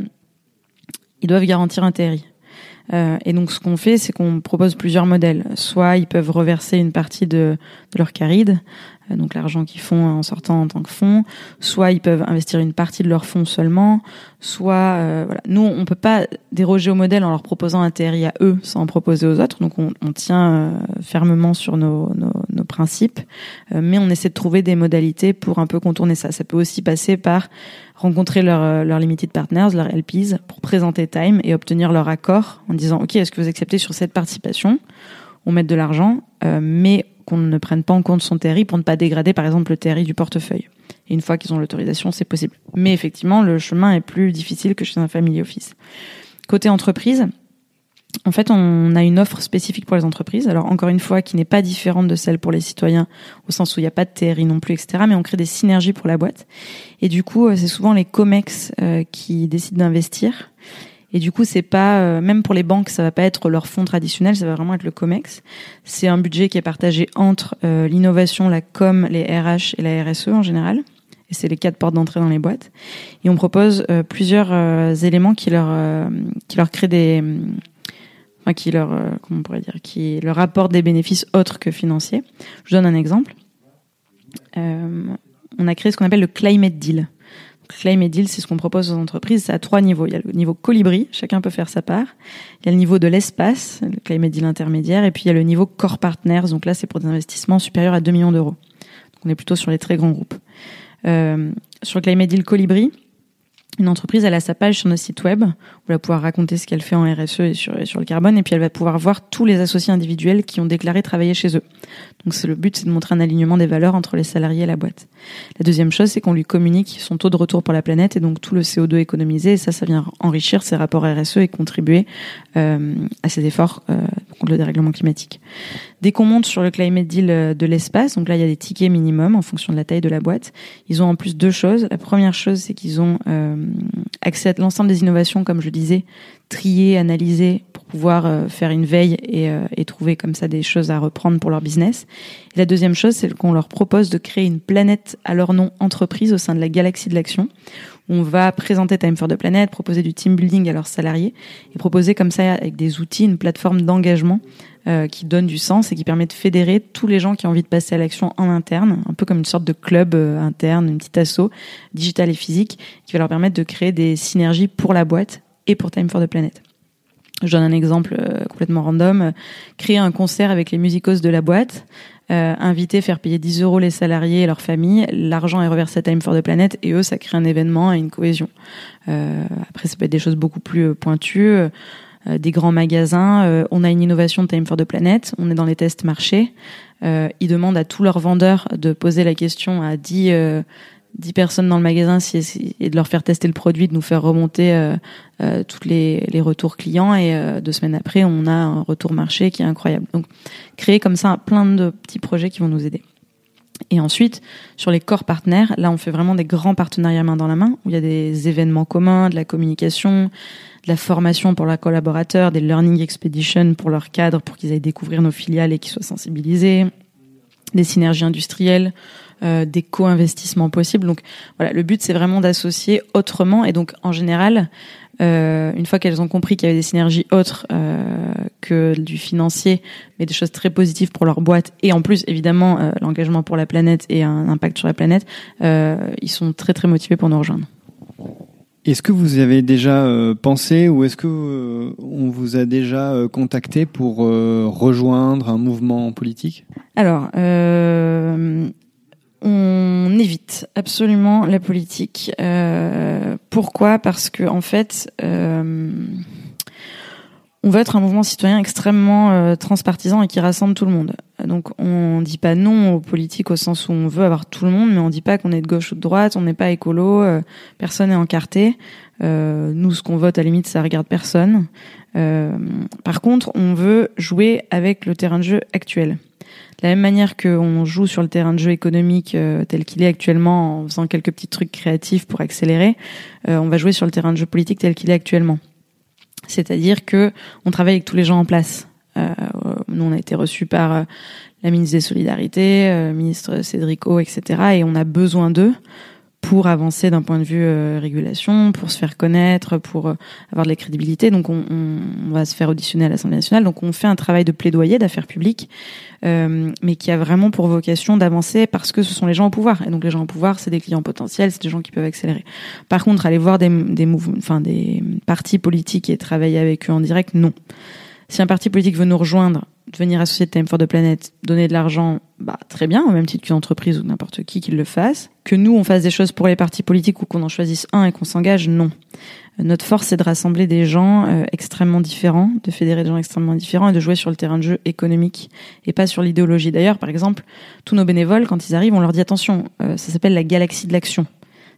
[SPEAKER 3] ils doivent garantir un TRI. Euh, et donc, ce qu'on fait, c'est qu'on propose plusieurs modèles. Soit ils peuvent reverser une partie de, leur caride, donc l'argent qu'ils font en sortant en tant que fonds. Soit ils peuvent investir une partie de leur fonds seulement. Soit, euh, voilà. Nous, on peut pas déroger au modèle en leur proposant un TRI à eux sans en proposer aux autres. Donc, on, on tient euh, fermement sur nos, nos, nos principes, mais on essaie de trouver des modalités pour un peu contourner ça. Ça peut aussi passer par rencontrer leurs euh, leur limited partners, leurs LPs, pour présenter Time et obtenir leur accord en disant OK, est-ce que vous acceptez sur cette participation? On met de l'argent, euh, mais qu'on ne prenne pas en compte son TRI pour ne pas dégrader par exemple le TRI du portefeuille. Et une fois qu'ils ont l'autorisation, c'est possible. Mais effectivement, le chemin est plus difficile que chez un family office. Côté entreprise, en fait, on a une offre spécifique pour les entreprises. Alors encore une fois, qui n'est pas différente de celle pour les citoyens, au sens où il n'y a pas de TRI non plus, etc. Mais on crée des synergies pour la boîte. Et du coup, euh, c'est souvent les COMEX euh, qui décident d'investir. Et du coup, c'est pas euh, même pour les banques, ça va pas être leur fonds traditionnel, ça va vraiment être le Comex. C'est un budget qui est partagé entre euh, l'innovation, la com, les RH et la RSE en général. Et c'est les quatre portes d'entrée dans les boîtes. Et on propose euh, plusieurs éléments qui leur qui leur créent des enfin, qui leur comment on pourrait dire qui leur apportent des bénéfices autres que financiers. Je vous donne un exemple. on a créé ce qu'on appelle le climate deal. Claim et Deal, c'est ce qu'on propose aux entreprises. C'est à trois niveaux. Il y a le niveau colibri, chacun peut faire sa part. Il y a le niveau de l'espace, le Claim Deal intermédiaire. Et puis il y a le niveau Core Partners. Donc là, c'est pour des investissements supérieurs à 2 millions d'euros. On est plutôt sur les très grands groupes. Euh, sur le Deal colibri, une entreprise, elle a sa page sur notre site web, où elle va pouvoir raconter ce qu'elle fait en RSE et sur, le carbone, et puis elle va pouvoir voir tous les associés individuels qui ont déclaré travailler chez eux. Donc c'est le but, c'est de montrer un alignement des valeurs entre les salariés et la boîte. La deuxième chose, c'est qu'on lui communique son taux de retour pour la planète et donc tout le CO2 économisé, et ça, ça vient enrichir ses rapports RSE et contribuer euh, à ses efforts euh, contre le dérèglement climatique. Dès qu'on monte sur le climate deal euh, de l'espace, donc là il y a des tickets minimum en fonction de la taille de la boîte. Ils ont en plus deux choses. La première chose, c'est qu'ils ont euh, accès à l'ensemble des innovations, comme je disais, trier, analyser pour pouvoir euh, faire une veille et, et, trouver comme ça des choses à reprendre pour leur business. Et la deuxième chose, c'est qu'on leur propose de créer une planète à leur nom entreprise au sein de la galaxie de l'action. On va présenter Time for the Planet, proposer du team building à leurs salariés et proposer comme ça avec des outils une plateforme d'engagement euh, qui donne du sens et qui permet de fédérer tous les gens qui ont envie de passer à l'action en interne, un peu comme une sorte de club euh, interne, une petite asso digital et physique, qui va leur permettre de créer des synergies pour la boîte et pour Time for the Planet. Je donne un exemple euh, complètement random. Créer un concert avec les musicos de la boîte, euh, inviter, faire payer 10 euros les salariés et leurs familles. L'argent est reversé à Time for the Planet et eux, ça crée un événement et une cohésion. Euh, après, ça peut être des choses beaucoup plus pointues. Euh, des grands magasins. Euh, on a une innovation de Time for the Planet. On est dans les tests marchés. Euh, ils demandent à tous leurs vendeurs de poser la question à 10 10 personnes dans le magasin si, et de leur faire tester le produit, de nous faire remonter euh, tous les, les, retours clients et deux semaines après, on a un retour marché qui est incroyable. Donc, créer comme ça plein de petits projets qui vont nous aider. Et ensuite, sur les corps partenaires, là, on fait vraiment des grands partenariats main dans la main, où il y a des événements communs, de la communication, de la formation pour leurs collaborateurs, des learning expeditions pour leurs cadres, pour qu'ils aillent découvrir nos filiales et qu'ils soient sensibilisés, des synergies industrielles, euh, des co-investissements possibles. Donc voilà, le but c'est vraiment d'associer autrement et donc en général, euh, une fois qu'elles ont compris qu'il y avait des synergies autres euh, que du financier, mais des choses très positives pour leur boîte et en plus évidemment euh, l'engagement pour la planète et un impact sur la planète, ils sont très très motivés pour nous rejoindre.
[SPEAKER 2] Est-ce que vous avez déjà pensé ou est-ce que on vous a déjà contacté pour rejoindre un mouvement politique?
[SPEAKER 3] Alors, on évite absolument la politique. pourquoi? Parce que en fait, on veut être un mouvement citoyen extrêmement euh, transpartisan et qui rassemble tout le monde. Donc on dit pas non aux politiques au sens où on veut avoir tout le monde, mais on dit pas qu'on est de gauche ou de droite, on n'est pas écolo, euh, personne n'est encarté. Euh, nous, ce qu'on vote, à la limite, ça regarde personne. par contre, on veut jouer avec le terrain de jeu actuel. De la même manière qu'on joue sur le terrain de jeu économique tel qu'il est actuellement en faisant quelques petits trucs créatifs pour accélérer, on va jouer sur le terrain de jeu politique tel qu'il est actuellement. C'est-à-dire que on travaille avec tous les gens en place. Euh, nous, on a été reçus par euh, la ministre des Solidarités, euh, ministre Cédrico, etc. Et on a besoin d'eux pour avancer d'un point de vue euh, régulation, pour se faire connaître, pour euh, avoir de la crédibilité. Donc on, on, va se faire auditionner à l'Assemblée nationale. Donc on fait un travail de plaidoyer d'affaires publiques, euh, mais qui a vraiment pour vocation d'avancer parce que ce sont les gens au pouvoir. Et donc les gens au pouvoir, c'est des clients potentiels, c'est des gens qui peuvent accélérer. Par contre, aller voir des, des mouvements, enfin des partis politiques et travailler avec eux en direct, non. Si un parti politique veut nous rejoindre, devenir associé de Time for the Planet, donner de l'argent, bah très bien, au même titre qu'une entreprise ou n'importe qui qui le fasse. Que nous on fasse des choses pour les partis politiques ou qu'on en choisisse un et qu'on s'engage, non. Notre force c'est de rassembler des gens euh, extrêmement différents, de fédérer des gens extrêmement différents et de jouer sur le terrain de jeu économique et pas sur l'idéologie. D'ailleurs, par exemple, tous nos bénévoles quand ils arrivent, on leur dit attention, euh, ça s'appelle la galaxie de l'action.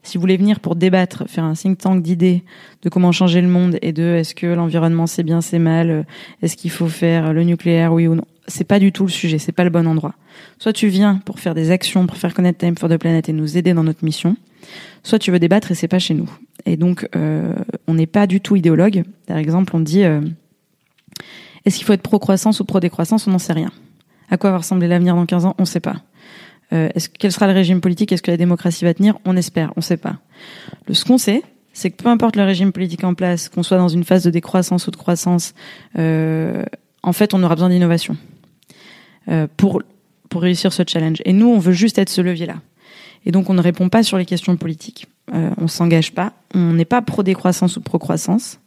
[SPEAKER 3] Si vous voulez venir pour débattre, faire un think tank d'idées de comment changer le monde et de est-ce que l'environnement c'est bien, c'est mal, est-ce qu'il faut faire le nucléaire, oui ou non, c'est pas du tout le sujet, c'est pas le bon endroit. Soit tu viens pour faire des actions, pour faire connaître Time for the Planet et nous aider dans notre mission, soit tu veux débattre et c'est pas chez nous. Et donc, euh, on n'est pas du tout idéologue. Par exemple, on dit euh, est-ce qu'il faut être pro-croissance ou pro-décroissance? On n'en sait rien. À quoi va ressembler l'avenir dans 15 ans? On ne sait pas. Euh, est-ce quel sera le régime politique? Est-ce que la démocratie va tenir? On espère. On ne sait pas. Le, ce qu'on sait, c'est que peu importe le régime politique en place, qu'on soit dans une phase de décroissance ou de croissance, euh, en fait, on aura besoin d'innovation euh, pour pour réussir ce challenge. Et nous, on veut juste être ce levier-là. Et donc, on ne répond pas sur les questions politiques. Euh, on s'engage pas. On n'est pas pro-décroissance ou pro-croissance.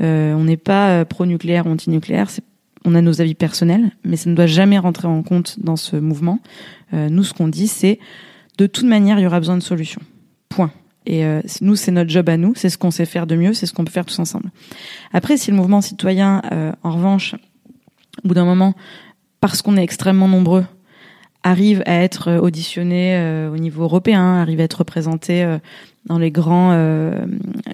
[SPEAKER 3] Euh, on n'est pas euh, pro-nucléaire ou anti-nucléaire. On a nos avis personnels, mais ça ne doit jamais rentrer en compte dans ce mouvement. Euh, nous, ce qu'on dit, c'est de toute manière, il y aura besoin de solutions. Point. Et euh, nous, c'est notre job à nous, c'est ce qu'on sait faire de mieux, c'est ce qu'on peut faire tous ensemble. Après, si le mouvement citoyen, euh, en revanche, au bout d'un moment, parce qu'on est extrêmement nombreux, arrive à être auditionné au niveau européen, arrive à être représenté dans les grands euh,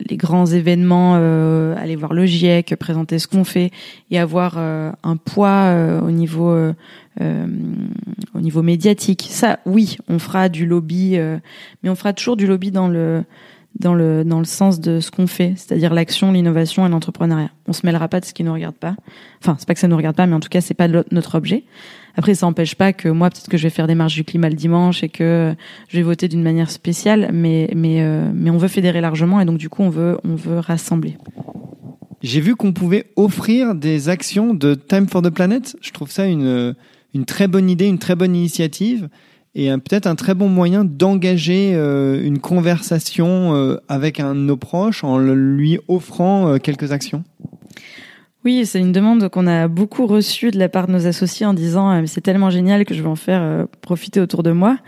[SPEAKER 3] les grands événements, euh, aller voir le GIEC, présenter ce qu'on fait et avoir euh, un poids euh, au niveau euh, euh, au niveau médiatique. Ça, oui, on fera du lobby, mais on fera toujours du lobby dans le dans le dans le sens de ce qu'on fait, c'est-à-dire l'action, l'innovation et l'entrepreneuriat. On se mêlera pas de ce qui nous regarde pas. Enfin, c'est pas que ça nous regarde pas, mais en tout cas, c'est pas notre objet. Après, ça n'empêche pas que moi, peut-être que je vais faire des marches du climat le dimanche et que je vais voter d'une manière spéciale, mais mais euh, mais on veut fédérer largement et donc du coup, on veut on veut rassembler.
[SPEAKER 2] J'ai vu qu'on pouvait offrir des actions de Time for the Planet. Je trouve ça une, une très bonne idée, une très bonne initiative et peut-être un très bon moyen d'engager euh, une conversation euh, avec un de nos proches en lui offrant quelques actions.
[SPEAKER 3] Oui, c'est une demande qu'on a beaucoup reçue de la part de nos associés en disant euh, c'est tellement génial que je vais en faire euh, profiter autour de moi.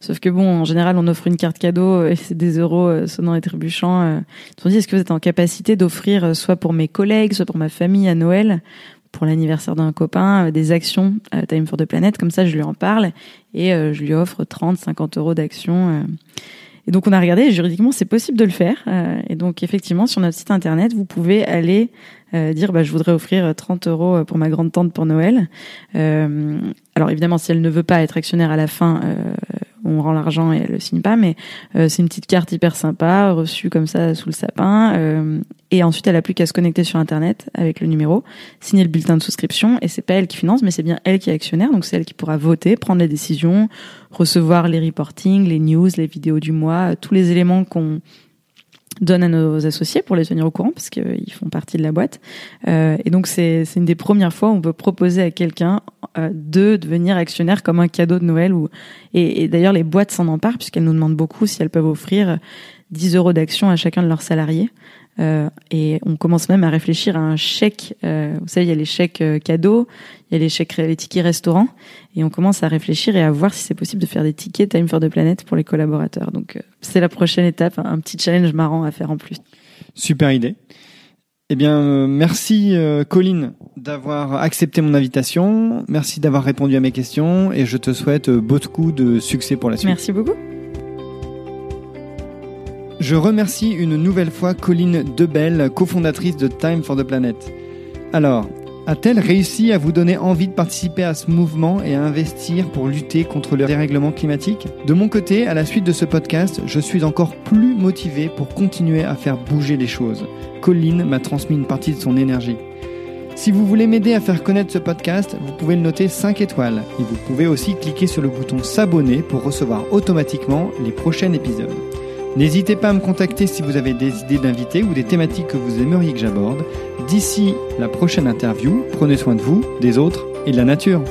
[SPEAKER 3] Sauf que bon, en général, on offre une carte cadeau euh, et c'est des euros sonnants et trébuchants. euh. Ils ont dit est-ce que vous êtes en capacité d'offrir soit pour mes collègues, soit pour ma famille à Noël, pour l'anniversaire d'un copain, des actions Time for the Planet Comme ça, je lui en parle et je lui offre 30, 50 euros d'actions. Euh. Et donc on a regardé, et juridiquement c'est possible de le faire. Euh, et donc effectivement sur notre site internet, vous pouvez aller euh, dire bah, je voudrais offrir 30 euros pour ma grande tante pour Noël. Euh, alors évidemment si elle ne veut pas être actionnaire à la fin, euh, on rend l'argent et elle le signe pas, mais euh, c'est une petite carte hyper sympa reçue comme ça sous le sapin. Euh, et ensuite elle a plus qu'à se connecter sur internet avec le numéro, signer le bulletin de souscription et c'est pas elle qui finance, mais c'est bien elle qui est actionnaire, donc c'est elle qui pourra voter, prendre les décisions, recevoir les reportings, les news, les vidéos du mois, tous les éléments qu'on donne à nos associés pour les tenir au courant parce qu'ils font partie de la boîte. Euh, et donc c'est une des premières fois où on peut proposer à quelqu'un euh, de devenir actionnaire comme un cadeau de Noël. Ou et, et d'ailleurs les boîtes s'en emparent puisqu'elles nous demandent beaucoup si elles peuvent offrir 10 euros d'action à chacun de leurs salariés. Euh, et on commence même à réfléchir à un chèque. Euh, vous savez, il y a les chèques euh, cadeaux, il y a les chèques, les tickets restaurants, et on commence à réfléchir et à voir si c'est possible de faire des tickets Time for the Planet pour les collaborateurs. Donc euh, c'est la prochaine étape, un petit challenge marrant à faire en plus.
[SPEAKER 2] Super idée. Eh bien, merci Colline d'avoir accepté mon invitation. Merci d'avoir répondu à mes questions et je te souhaite beaucoup de succès pour la suite.
[SPEAKER 3] Merci beaucoup.
[SPEAKER 2] Je remercie une nouvelle fois Colline Debelle, cofondatrice de Time for the Planet. Alors, a-t-elle réussi à vous donner envie de participer à ce mouvement et à investir pour lutter contre le dérèglement climatique? De mon côté, à la suite de ce podcast, je suis encore plus motivé pour continuer à faire bouger les choses. Colline m'a transmis une partie de son énergie. Si vous voulez m'aider à faire connaître ce podcast, vous pouvez le noter 5 étoiles et vous pouvez aussi cliquer sur le bouton s'abonner pour recevoir automatiquement les prochains épisodes. N'hésitez pas à me contacter si vous avez des idées d'invités ou des thématiques que vous aimeriez que j'aborde. D'ici la prochaine interview, prenez soin de vous, des autres et de la nature.